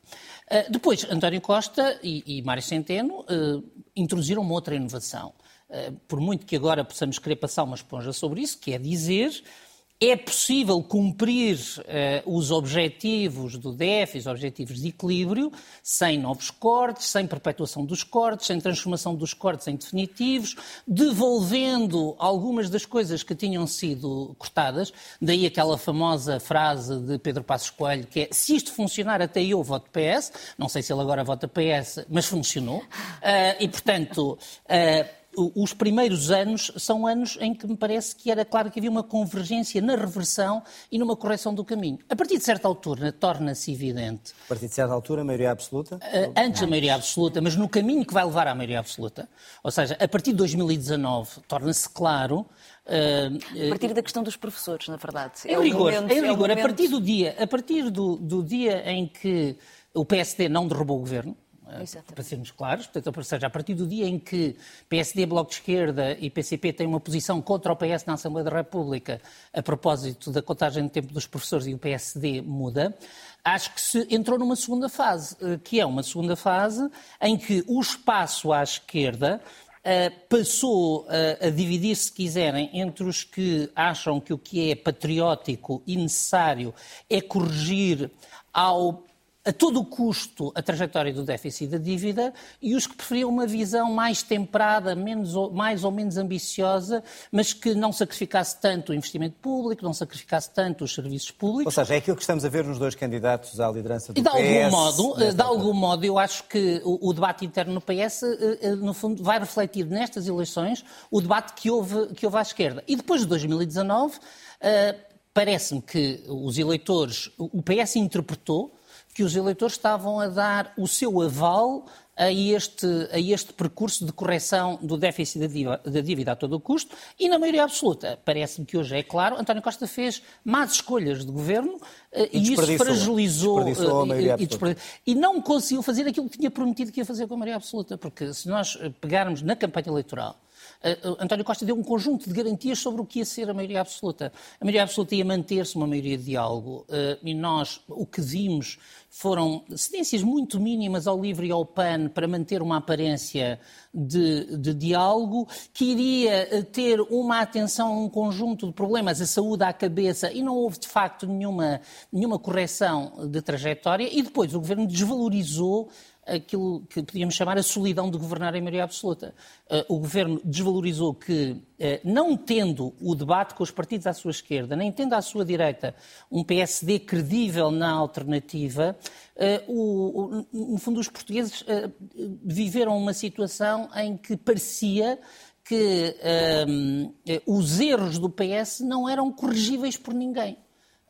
Uh, depois, António Costa e, e Mário Centeno uh, introduziram uma outra inovação. Uh, por muito que agora possamos querer passar uma esponja sobre isso, que é dizer é possível cumprir uh, os objetivos do déficit, os objetivos de equilíbrio, sem novos cortes, sem perpetuação dos cortes, sem transformação dos cortes em definitivos, devolvendo algumas das coisas que tinham sido cortadas. Daí aquela famosa frase de Pedro Passos Coelho, que é se isto funcionar até eu voto PS. Não sei se ele agora vota PS, mas funcionou. Uh, e, portanto... Uh, os primeiros anos são anos em que me parece que era claro que havia uma convergência na reversão e numa correção do caminho. A partir de certa altura, torna-se evidente. A partir de certa altura, a maioria absoluta? Uh, antes a maioria absoluta, mas no caminho que vai levar à maioria absoluta. Ou seja, a partir de 2019, torna-se claro. Uh, a partir da questão dos professores, na verdade. Em é rigor, momento, em rigor é momento... a partir do dia, a partir do, do dia em que o PSD não derrubou o governo, Exatamente. para sermos claros. Portanto, ou seja, a partir do dia em que PSD, Bloco de Esquerda e PCP têm uma posição contra o PS na Assembleia da República a propósito da contagem de tempo dos professores e o PSD muda, acho que se entrou numa segunda fase, eh, que é uma segunda fase em que o espaço à esquerda Uh, passou uh, a dividir, se quiserem, entre os que acham que o que é patriótico e necessário é corrigir ao a todo o custo a trajetória do déficit e da dívida e os que preferiam uma visão mais temperada, menos ou, mais ou menos ambiciosa, mas que não sacrificasse tanto o investimento público, não sacrificasse tanto os serviços públicos. Ou seja, é aquilo que estamos a ver nos dois candidatos à liderança do e de PS. Algum modo, de algum modo, eu acho que o, o, debate interno no PS, eh, eh, no fundo, vai refletir nestas eleições o debate que houve, que houve à esquerda. E depois de 2019, uh, parece-me que os eleitores, o PS interpretou que os eleitores estavam a dar o seu aval a este, a este percurso de correção do déficit da dívida, da dívida a todo o custo e, na maioria absoluta, parece-me que hoje é claro, António Costa fez más escolhas de governo eh, e, isso fragilizou eh, e, e, não conseguiu fazer aquilo que tinha prometido que ia fazer com a maioria absoluta, porque se nós pegarmos na campanha eleitoral António Costa deu um conjunto de garantias sobre o que ia ser a maioria absoluta. A maioria absoluta ia manter-se uma maioria de diálogo uh, e nós o que vimos foram cedências muito mínimas ao LIVRE e ao PAN para manter uma aparência de, de, diálogo, que iria ter uma atenção a um conjunto de problemas, a saúde à cabeça, e não houve de facto nenhuma, nenhuma correção de trajetória, e depois o governo desvalorizou aquilo que podíamos chamar a solidão de governar em maioria absoluta. Eh, o governo desvalorizou que, eh, não tendo o debate com os partidos à sua esquerda, nem tendo à sua direita um PSD credível na alternativa, eh, no fundo, os portugueses viveram uma situação em que parecia que um, os erros do PS não eram corrigíveis por ninguém.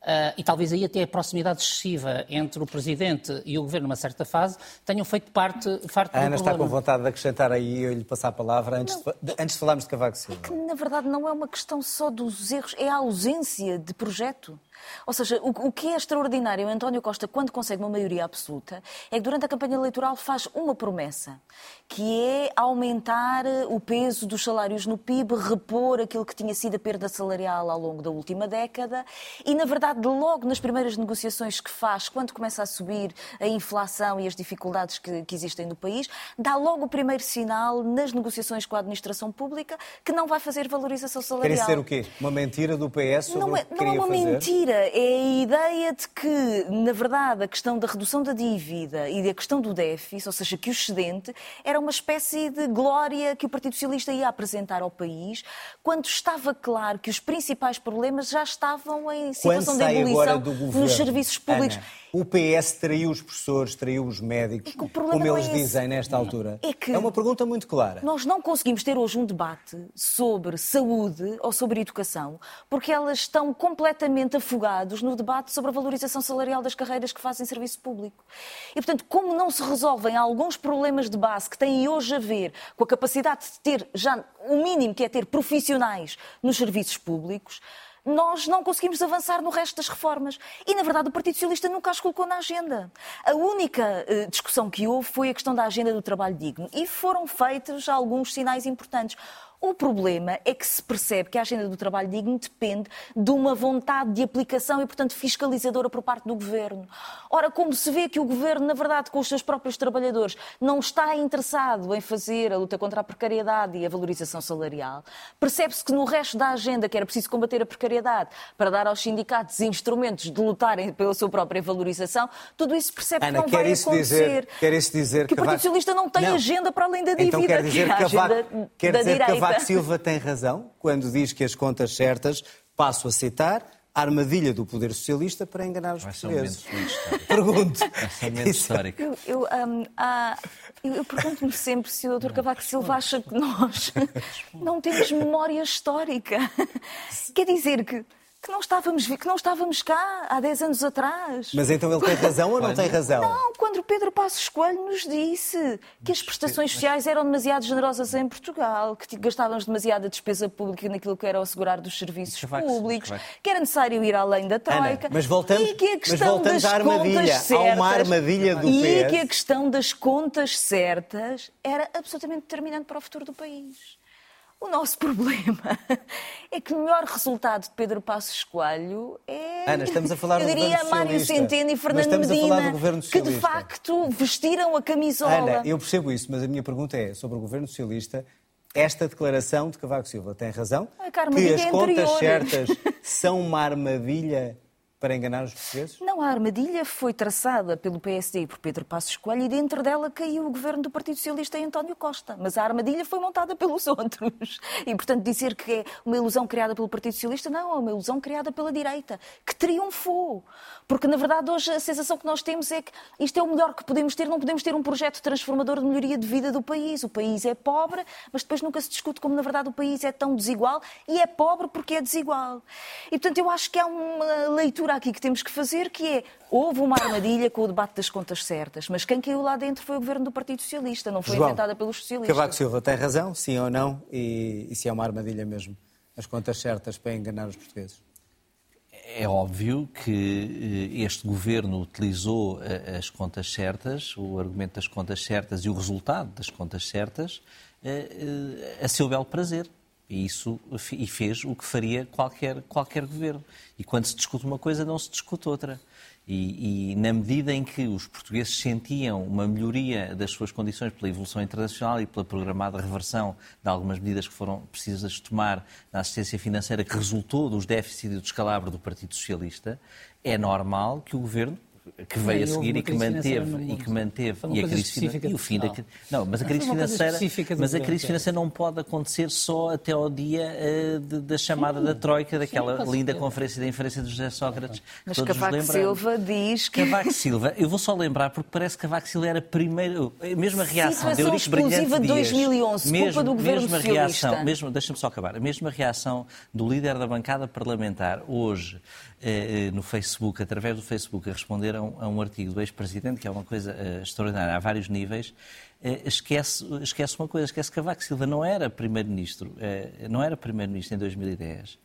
Uh, e talvez aí até a proximidade excessiva entre o Presidente e o Governo, numa certa fase, tenham feito parte, parte a Ana está com vontade de acrescentar aí, eu lhe passar a palavra, antes, de, antes de falarmos de Cavaco Silva. É que, na verdade, não é uma questão só dos erros, é a ausência de projeto. Ou seja, o, o que é extraordinário António Costa, quando consegue uma maioria absoluta, é que durante a campanha eleitoral faz uma promessa, que é aumentar eh, o peso dos salários no PIB, repor aquilo que tinha sido a perda salarial ao longo da última década e, na verdade, logo nas primeiras negociações que faz, quando começa a subir a inflação e as dificuldades que, que existem no país, dá logo o primeiro sinal nas negociações com a administração pública que não vai fazer valorização salarial. Quer ser o quê? Uma mentira do PS sobre não é, o que Não é uma fazer? mentira, é a ideia de que, na verdade, a questão da redução da dívida e da questão do déficit, ou seja, que o excedente, era uma espécie de glória que o Partido Socialista ia apresentar ao país, quando estava claro que os principais problemas já estavam em situação de ebulição nos serviços públicos. Ana, o PS traiu os professores, traiu os médicos, é como eles é dizem nesta altura. É, que é uma pergunta muito clara. Nós não conseguimos ter hoje um debate sobre saúde ou sobre educação, porque elas estão completamente afogados no debate sobre a valorização salarial das carreiras que fazem serviço público. E, portanto, como não se resolvem alguns problemas de base que têm hoje a ver com a capacidade de ter já o mínimo que é ter profissionais nos serviços públicos, nós não conseguimos avançar no resto das reformas. E, na verdade, o Partido Socialista nunca as colocou na agenda. A única uh, discussão que houve foi a questão da agenda do trabalho digno. E foram feitos alguns sinais importantes. O problema é que se percebe que a agenda do trabalho digno depende de uma vontade de aplicação e, portanto, fiscalizadora por parte do governo. Ora, como se vê que o governo, na verdade, com os seus próprios trabalhadores, não está interessado em fazer a luta contra a precariedade e a valorização salarial, percebe-se que no resto da agenda, que era preciso combater a precariedade para dar aos sindicatos instrumentos de lutarem pela sua própria valorização, tudo isso percebe Ana, que não vai acontecer. Dizer, quer isso dizer que o Partido Socialista não tem não. agenda para além da dívida, então, quer dizer que é a agenda quer da dizer direita. Silva tem razão quando diz que as contas certas, passo a citar, a armadilha do poder socialista para enganar os Vai portugueses. Um Pergunto. Vai ser um momento histórico. Eu, eu, um, há, eu, eu pergunto-me sempre se o Dr. Cavaco Silva acha que nós não temos memória histórica. Quer dizer que que não estávamos, que não estávamos cá há 10 anos atrás. Mas então ele tem razão ou não tem razão? Não, quando o Pedro Passos Coelho nos disse que as prestações sociais eram demasiado generosas em Portugal, que gastávamos demasiada despesa pública naquilo que era o assegurar dos serviços públicos, que era necessário ir além da Troika. Ana, mas voltamos, e que a questão mas voltamos das à armadilha. Certas, Há uma armadilha do e PS. E que a questão das contas certas era absolutamente determinante para o futuro do país. O nosso problema é que o melhor resultado de Pedro Passos Coelho é. Ana, estamos a falar eu do diria governo Mário Centeno e Fernando Medina, que de facto vestiram a camisola. Ana, eu percebo isso, mas a minha pergunta é sobre o governo socialista. Esta declaração de Cavaco Silva tem razão? que as é contas certas são uma armadilha para enganar os portugueses? Não, a armadilha foi traçada pelo PSD por Pedro Passos Coelho e dentro dela caiu o governo do Partido Socialista e António Costa. Mas a armadilha foi montada pelos outros. E, portanto, dizer que é uma ilusão criada pelo Partido Socialista, não, é uma ilusão criada pela direita, que triunfou. Porque, na verdade, hoje a sensação que nós temos é que isto é o melhor que podemos ter, não podemos ter um projeto transformador de melhoria de vida do país. O país é pobre, mas depois nunca se discute como, na verdade, o país é tão desigual e é pobre porque é desigual. E, portanto, eu acho que há uma leitura aqui que temos que fazer, que é, houve uma armadilha com o debate das contas certas, mas quem caiu lá dentro foi o governo do Partido Socialista, não foi João, inventada pelos socialistas. Cavaco Silva tem razão, sim ou não, e, e se é uma armadilha mesmo, as contas certas para enganar os portugueses? É óbvio que eh, este governo utilizou eh, as contas certas, o argumento das contas certas e o resultado das contas certas eh, a seu belo prazer. E isso e fez o que faria qualquer, qualquer governo. E quando se discute uma coisa, não se discute outra. E, e, na medida em que os portugueses sentiam uma melhoria das suas condições pela evolução internacional e pela programada reversão de algumas medidas que foram precisas tomar na assistência financeira que resultou dos déficits e do descalabro do Partido Socialista, é normal que o governo que veio a seguir e que manteve e que manteve. E a crise financeira e o fim da não, mas a crise financeira, mas a crise financeira não pode acontecer só até ao dia uh, de, da chamada sim, da troika, daquela sim, linda conferência da inferência de José Sócrates. Mas Cavaco Silva diz que Cavaco Silva, eu vou só lembrar porque parece que Cavaco Silva era primeiro, a mesma reação de Eurico Brilhante de 2011, mesmo, culpa do governo mesma socialista. reação, mesmo, deixa-me só acabar, a mesma reação do líder da bancada parlamentar hoje eh, eh, no Facebook, através do Facebook, a responder a um, a um artigo do ex-presidente, que é uma coisa uh, extraordinária, a vários níveis, esquece, esquece uma coisa, esquece que Cavaco Silva não era primeiro-ministro, não era primeiro-ministro em 2010.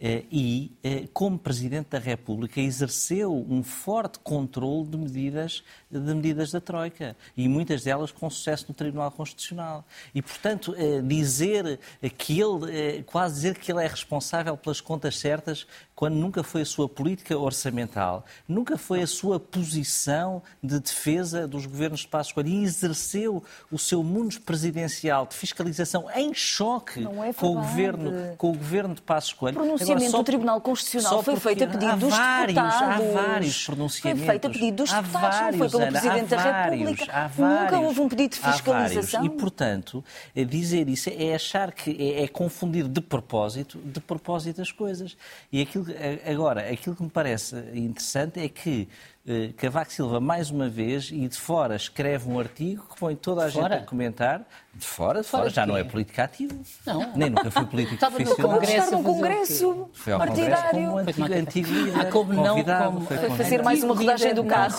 E, como Presidente da República, exerceu um forte controle de medidas, de medidas da Troika. E muitas delas com sucesso no Tribunal Constitucional. E, portanto, dizer que ele, quase dizer que ele é responsável pelas contas certas, quando nunca foi a sua política orçamental, nunca foi a sua posição de defesa dos governos de Passos Coelho e exerceu o seu mundo presidencial de fiscalização em choque é com, o governo, com o governo de Passos Coelho. Pronunciamento Agora, só, do Tribunal Constitucional foi feito a pedido dos vários, deputados. Há vários pronunciamentos. Foi feito a pedido dos deputados, vários, não foi pelo Ana, Presidente vários, da República. Vários, Nunca houve um pedido de fiscalização. E, portanto, dizer isso é achar que é, é confundir de propósito, de propósito as coisas. E aquilo, agora, aquilo que me parece interessante é que eh, Cavaco Silva, mais uma vez, e de fora, escreve um artigo que põe toda a de gente fora? a comentar. De fora, de fora, fora já não é político ativo. Não. Nem nunca foi político Estava profissional. No congresso, Estava no congresso foi ao partidário. Congresso como antigo, antigo líder. Ah, como não, como, foi, foi fazer mais uma rodagem do carro.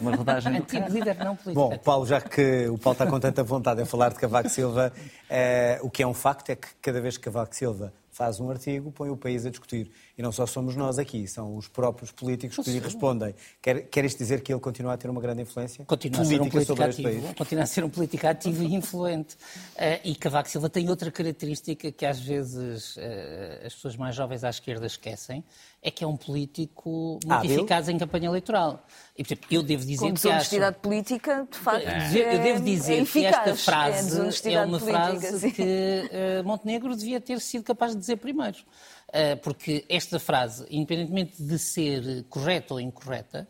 Uma rodagem do carro. líder não político Bom, Paulo, já que o Paulo está com tanta vontade em falar de Cavaco Silva, eh, o que é um facto é que cada vez que Cavaco Silva faz um artigo, põe o país a discutir. E não só somos nós aqui, são os próprios políticos que lhe respondem. Quer, quer isto dizer que ele continua a ter uma grande influência continua a ser um político ativo? Continua a ser um político ativo e influente. Uh, e Cavaco Silva tem outra característica que às vezes uh, as pessoas mais jovens à esquerda esquecem, é que é um político muito ah, eficaz em campanha eleitoral. E, portanto, eu devo dizer Com que honestidade acho... política, de facto, é. Eu devo dizer é que esta frase é, é uma política, frase sim. que uh, Montenegro devia ter sido capaz de dizer primeiro. Uh, porque esta frase, independentemente de ser correta ou incorreta,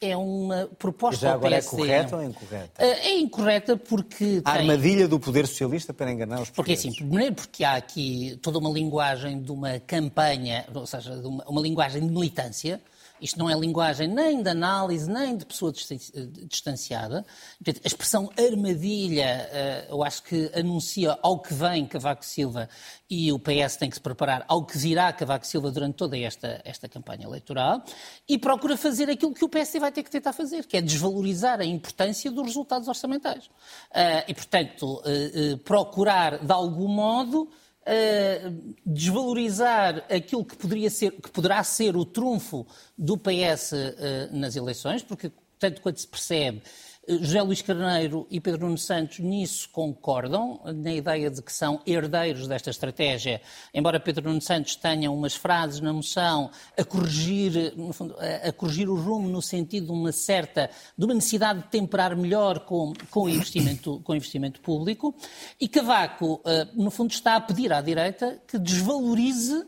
é uma proposta Já agora ao PSD. é correta ou incorreta? É incorreta porque. A tem... armadilha do poder socialista para enganar os Porque assim, primeiro porque há aqui toda uma linguagem de uma campanha, ou seja, de uma, uma linguagem de militância. Isto não é linguagem nem de análise, nem de pessoa distanciada. A expressão armadilha, eh, eu acho que anuncia ao que vem Cavaco Silva e o PS tem que se preparar ao que virá Cavaco Silva durante toda esta, esta campanha eleitoral e procura fazer aquilo que o PS vai ter que tentar fazer, que é desvalorizar a importância dos resultados orçamentais. Eh, e, portanto, eh, procurar, de algum modo, Desvalorizar aquilo que, poderia ser, que poderá ser o trunfo do PS uh, nas eleições, porque, tanto quanto se percebe, José Luís Carneiro e Pedro Nuno Santos nisso concordam, na ideia de que são herdeiros desta estratégia, embora Pedro Nuno Santos tenha umas frases na moção a corrigir, fundo, a, corrigir o rumo no sentido de uma certa, de uma necessidade de temperar melhor com, com, investimento, com investimento público, e Cavaco, eh, no fundo, está a pedir à direita que desvalorize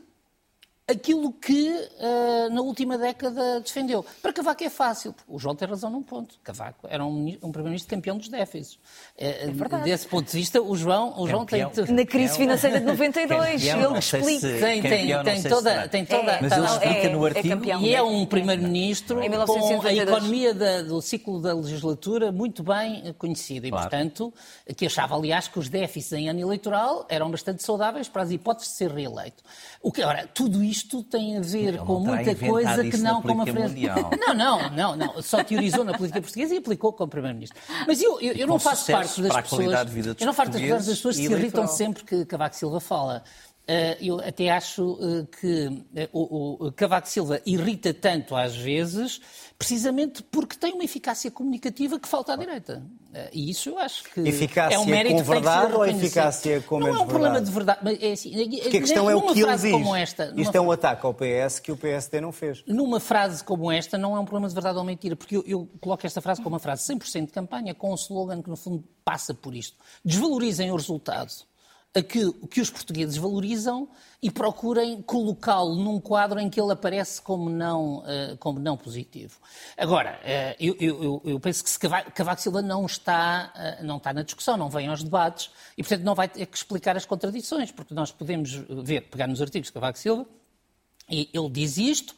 aquilo que uh, na última década defendeu. Para Cavaco é fácil, o João tem razão num ponto. Cavaco era um, um primeiro-ministro campeão dos déficits. É, é Desse ponto de vista, o João, o João tem... Na crise financeira de 92, campeão, ele explica. Se, tem, tem, tem, toda, tem toda... Mas ele explica no artigo... É e é um primeiro-ministro com a economia da, do ciclo da legislatura muito bem conhecida. E, claro. portanto, que achava, aliás, que os déficits em ano eleitoral eram bastante saudáveis para as hipóteses de ser reeleito. O que, ora, tudo isto tem a ver com muita coisa que não como a frente. Não, não, não, não. Só teorizou na política portuguesa e aplicou como Primeiro-Ministro. Mas eu, eu, eu não faço parte das pessoas. eu não faço parte das pessoas que se irritam sempre que Cavaco Silva fala. Uh, eu até acho uh, que uh, o, Cavaco Silva irrita tanto às vezes, precisamente porque tem uma eficácia comunicativa que falta à direita. e isso eu acho que eficácia é um mérito com verdade ou eficácia com Não menos é um problema verdade? de verdade. Mas é assim, porque a questão é o que ele diz. Esta, Isto é um ataque ao PS que o PSD não fez. Numa frase como esta não é um problema de verdade ou mentira, porque eu, eu coloco esta frase como uma frase 100% de campanha, com um slogan que no fundo passa por isto. Desvalorizem o resultado aquilo que os portugueses valorizam e procurem colocá-lo num quadro em que ele aparece como não, uh, como não positivo. Agora, uh, eu, eu, eu, penso que se Cavaco Silva não está, uh, não está na discussão, não vem aos debates e, portanto, não vai ter que explicar as contradições, porque nós podemos ver, pegar nos artigos de Cavaco Silva, e ele diz isto,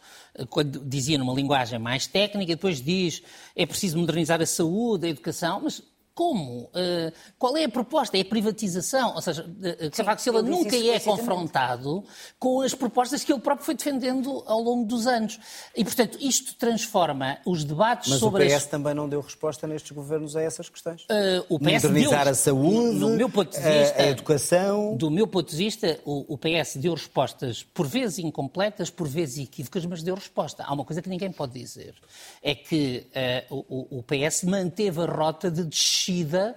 quando dizia numa linguagem mais técnica, depois diz é preciso modernizar a saúde, a educação, mas como? Uh, qual é a proposta? É a privatização? Ou seja, uh, Cavaco Silva nunca é confrontado com as propostas que ele próprio foi defendendo ao longo dos anos. E, portanto, isto transforma os debates Mas sobre... Mas o PS as... também não deu resposta nestes governos a essas questões. Uh, o PS Modernizar deu... a saúde, no meu ponto de vista, a, educação... Do meu ponto de vista, o, o PS deu respostas por vezes incompletas, por vezes equívocas, mas deu resposta. Há uma coisa que ninguém pode dizer. É que o, o PS manteve a rota de descida descida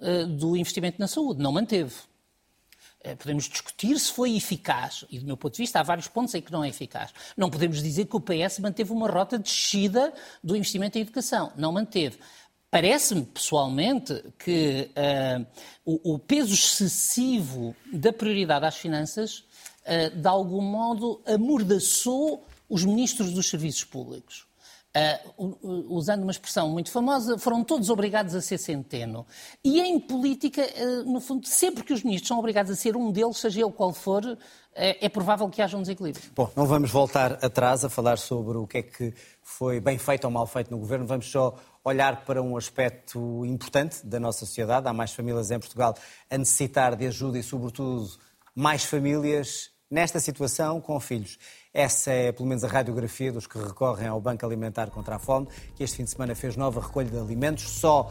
uh, do investimento na saúde. Não manteve. Uh, podemos discutir se foi eficaz, e do meu ponto de vista há vários pontos em que não é eficaz. Não podemos dizer que o PS manteve uma rota de descida do investimento em educação. Não manteve. Parece-me, pessoalmente, que uh, o, o, peso excessivo da prioridade às finanças, de algum modo, amordaçou os ministros dos serviços públicos. Uh, usando uma expressão muito famosa, foram todos obrigados a ser centeno. E em política, uh, no fundo, sempre que os ministros são obrigados a ser um deles, seja ele qual for, uh, é provável que haja um desequilíbrio. Bom, não vamos voltar atrás a falar sobre o que é que foi bem feito ou mal feito no governo, vamos só olhar para um aspecto importante da nossa sociedade. Há mais famílias em Portugal a necessitar de ajuda e, sobretudo, mais famílias nesta situação com filhos. Essa é, pelo menos, a radiografia dos que recorrem ao Banco Alimentar contra a Fome, que este fim de semana fez nova recolha de alimentos. Só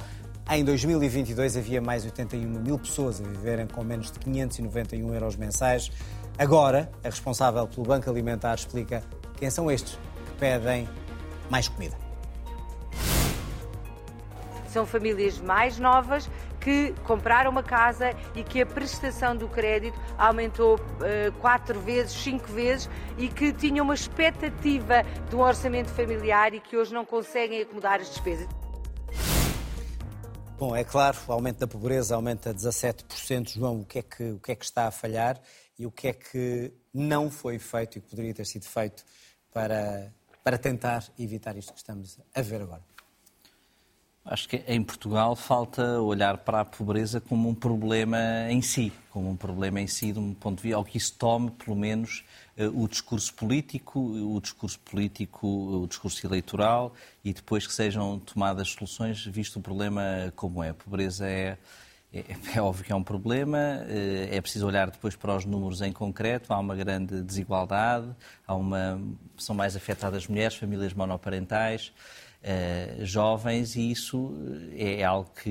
em 2022 havia mais de 81 mil pessoas a viverem com menos de 591 euros mensais. Agora, a responsável pelo Banco Alimentar explica quem são estes que pedem mais comida. São famílias mais novas que compraram uma casa e que a prestação do crédito aumentou uh, quatro vezes, cinco vezes e que tinham uma expectativa de um orçamento familiar e que hoje não conseguem acomodar as despesas. Bom, é claro, o aumento da pobreza aumenta 17%. João, o que, é que, o que é que está a falhar e o que é que não foi feito e que poderia ter sido feito para, para tentar evitar isto que estamos a ver agora? Acho que em Portugal falta olhar para a pobreza como um problema em si, como um problema em si, de um ponto de vista, ao que isso tome, pelo menos, eh, o discurso político, o discurso político, o discurso eleitoral e depois que sejam tomadas soluções, visto o problema como é. A pobreza é, é, é óbvio que é um problema, eh, é preciso olhar depois para os números em concreto, há uma grande desigualdade, há uma, são mais afetadas mulheres, famílias monoparentais, uh, jovens e isso eh, é algo que,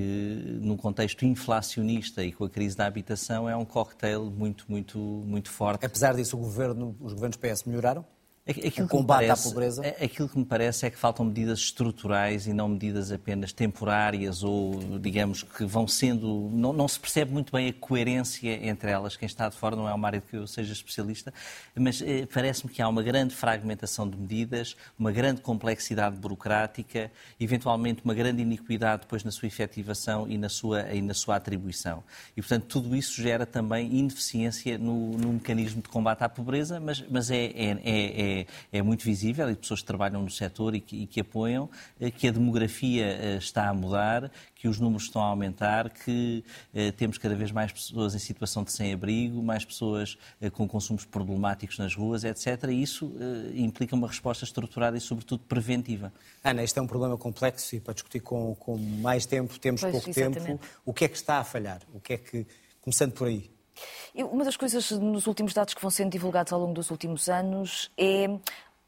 num contexto inflacionista e com a crise da habitação, é um cocktail muito, muito, muito forte. Apesar disso, governo, os governos PS melhoraram? Aquilo o combate parece, à pobreza? Aquilo que me parece é que faltam medidas estruturais e não medidas apenas temporárias ou, digamos, que vão sendo. Não, não, se percebe muito bem a coerência entre elas. Quem está de fora não é uma área de que eu seja especialista, mas eh, parece-me que há uma grande fragmentação de medidas, uma grande complexidade burocrática, eventualmente uma grande iniquidade depois na sua efetivação e na sua, e na sua atribuição. E, portanto, tudo isso gera também ineficiência no, no mecanismo de combate à pobreza, mas, mas é, é, é, é é, é, muito visível e pessoas que trabalham no setor e que, e que apoiam, eh, que a demografia eh, está a mudar, que os números estão a aumentar, que eh, temos cada vez mais pessoas em situação de sem-abrigo, mais pessoas com consumos problemáticos nas ruas, etc. E isso implica uma resposta estruturada e, sobretudo, preventiva. Ana, este é um problema complexo e para discutir com, com mais tempo, temos pois, pouco exatamente. tempo. O que é que está a falhar? O que é que, começando por aí, uma das coisas nos últimos dados que vão sendo divulgados ao longo dos últimos anos é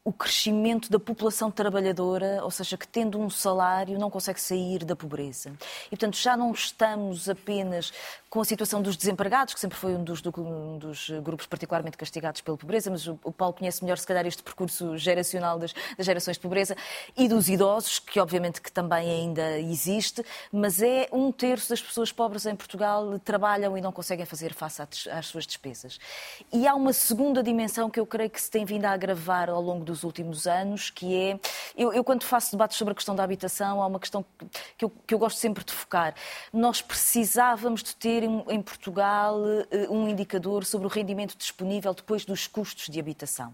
o crescimento da população trabalhadora, ou seja, que tendo um salário não consegue sair da pobreza. E, portanto, já não estamos apenas com a situação dos desempregados, que sempre foi um dos, um dos grupos particularmente castigados pela pobreza, mas o, Paulo conhece melhor, se calhar, este percurso geracional das, das gerações de pobreza, e dos idosos, que obviamente que também ainda existe, mas é um terço das pessoas pobres em Portugal trabalham e não conseguem fazer face às suas despesas. E há uma segunda dimensão que eu creio que se tem vindo a agravar ao longo do dos últimos anos, que é eu, eu, quando faço debates sobre a questão da habitação, há uma questão que eu, que eu gosto sempre de focar. Nós precisávamos de ter em Portugal eh, um indicador sobre o rendimento disponível depois dos custos de habitação.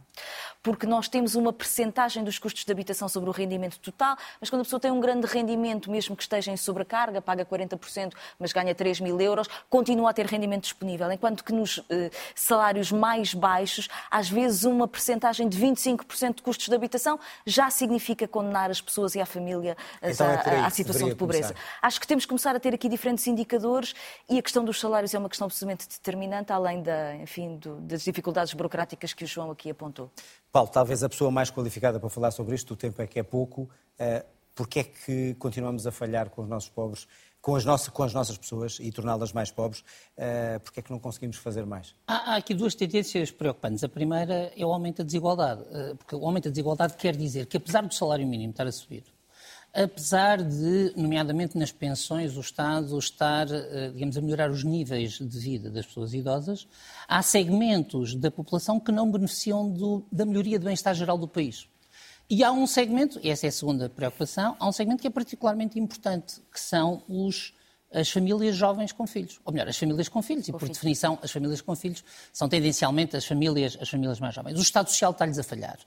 Porque nós temos uma percentagem dos custos de habitação sobre o rendimento total, mas quando a pessoa tem um grande rendimento, mesmo que esteja em sobrecarga, paga 40%, mas ganha 3 mil euros, continua a ter rendimento disponível. Enquanto que nos eh, salários mais baixos, às vezes uma percentagem de 25% de custos de habitação já significa condenar as pessoas e a família então é à situação de pobreza. Começar. Acho que temos que começar a ter aqui diferentes indicadores e a questão dos salários é uma questão absolutamente determinante, além da, enfim, do, das dificuldades burocráticas que o João aqui apontou. Paulo, talvez a pessoa mais qualificada para falar sobre isto, o tempo é que é pouco. Uh, Porquê é que continuamos a falhar com os nossos pobres, com as, nossas, com as nossas pessoas e torná-las mais pobres? Uh, Porquê é que não conseguimos fazer mais? Há, há, aqui duas tendências preocupantes. A primeira é o aumento da desigualdade. Uh, porque o aumento da desigualdade quer dizer que, apesar do salário mínimo estar a subir, apesar de, nomeadamente nas pensões, o Estado estar, eh, digamos, a melhorar os níveis de vida das pessoas idosas, há segmentos da população que não beneficiam do, da melhoria do bem-estar geral do país. E há um segmento, e essa é a segunda preocupação, há um segmento que é particularmente importante, que são os, as famílias jovens com filhos. Ou melhor, as famílias com filhos. E, por definição, as famílias com filhos são tendencialmente as famílias, as famílias mais jovens. O Estado Social está-lhes a falhar.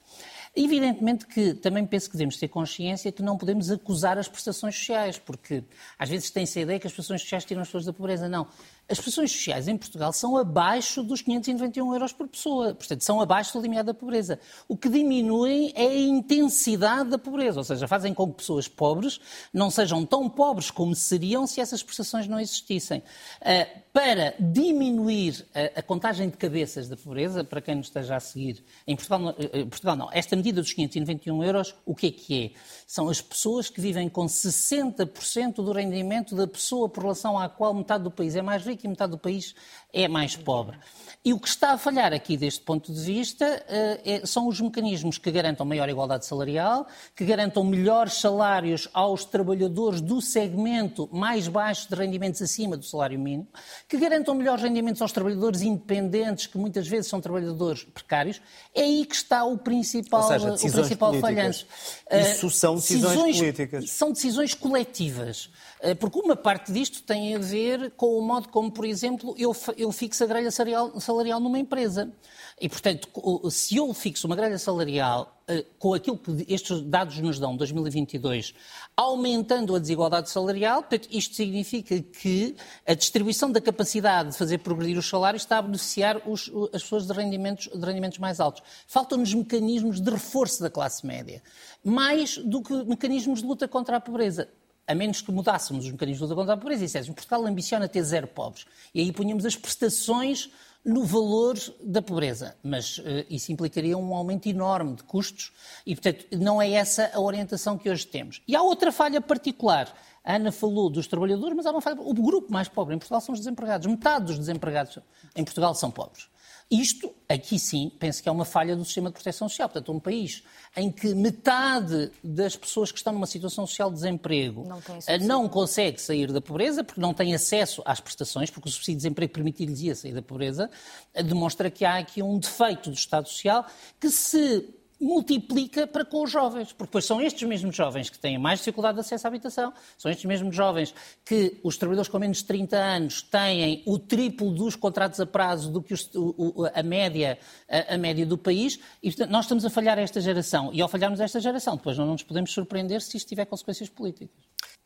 Evidentemente que também penso que devemos ter consciência que não podemos acusar as prestações sociais, porque às vezes tem-se a ideia que as prestações sociais tiram as pessoas da pobreza. Não. As prestações sociais em Portugal são abaixo dos 591 euros por pessoa, portanto, são abaixo do limiar da pobreza. O que diminui é a intensidade da pobreza, ou seja, fazem com que pessoas pobres não sejam tão pobres como seriam se essas prestações não existissem. Uh, para diminuir a, contagem de cabeças da pobreza, para quem nos esteja a seguir, em Portugal, em eh, Portugal não, esta medida dos 591 euros, o que é que é? São as pessoas que vivem com 60% do rendimento da pessoa por relação à qual metade do país é mais rica e metade do país é mais pobre. E o que está a falhar aqui deste ponto de vista uh, é, são os mecanismos que garantam maior igualdade salarial, que garantam melhores salários aos trabalhadores do segmento mais baixo de rendimentos acima do salário mínimo, que garantam melhores rendimentos aos trabalhadores independentes, que muitas vezes são trabalhadores precários. É aí que está o principal, seja, o principal falhanço. Isso são decisões, decisões políticas. São decisões coletivas. Eh, porque uma parte disto tem a ver com o modo como, por exemplo, eu, eu fixo a grelha salarial, numa empresa. E, portanto, se eu fixo uma grelha salarial eh, com aquilo que estes dados nos dão, 2022, aumentando a desigualdade salarial, portanto, isto significa que a distribuição da capacidade de fazer progredir os salários está a beneficiar os, as pessoas de rendimentos, de rendimentos mais altos. Faltam-nos mecanismos de reforço da classe média, mais do que mecanismos de luta contra a pobreza a menos que mudássemos os mecanismos de luta contra a pobreza e dissessemos Portugal ambiciona ter zero pobres. E aí punhamos as prestações no valor da pobreza. Mas uh, isso implicaria um aumento enorme de custos e, portanto, não é essa a orientação que hoje temos. E há outra falha particular. A Ana falou dos trabalhadores, mas há uma falha. O grupo mais pobre em Portugal são os desempregados. Metade dos desempregados em Portugal são pobres. Isto, aqui sim, penso que é uma falha do sistema de proteção social. Portanto, um país em que metade das pessoas que estão numa situação social de desemprego não, eh, não consegue sair da pobreza porque não tem acesso às prestações, porque o subsídio de desemprego permitir-lhes sair da pobreza, eh, demonstra que há aqui um defeito do Estado Social que se multiplica para com os jovens, porque são estes mesmos jovens que têm mais dificuldade de acesso à habitação, são estes mesmos jovens que os trabalhadores com menos de 30 anos têm o triplo dos contratos a prazo do que os, o, a, média, a, a, média do país, e portanto, nós estamos a falhar esta geração, e ao falharmos esta geração, depois não nos podemos surpreender se isto tiver consequências políticas.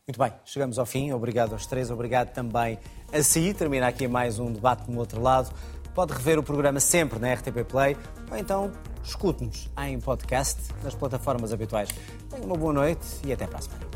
Muito bem, chegamos ao fim. Obrigado aos três, obrigado também a si. Termina aqui mais um debate no outro lado. Pode rever o programa sempre na RTP Play ou então Escute-nos em podcast nas plataformas habituais. Tenha uma boa noite e até para a semana.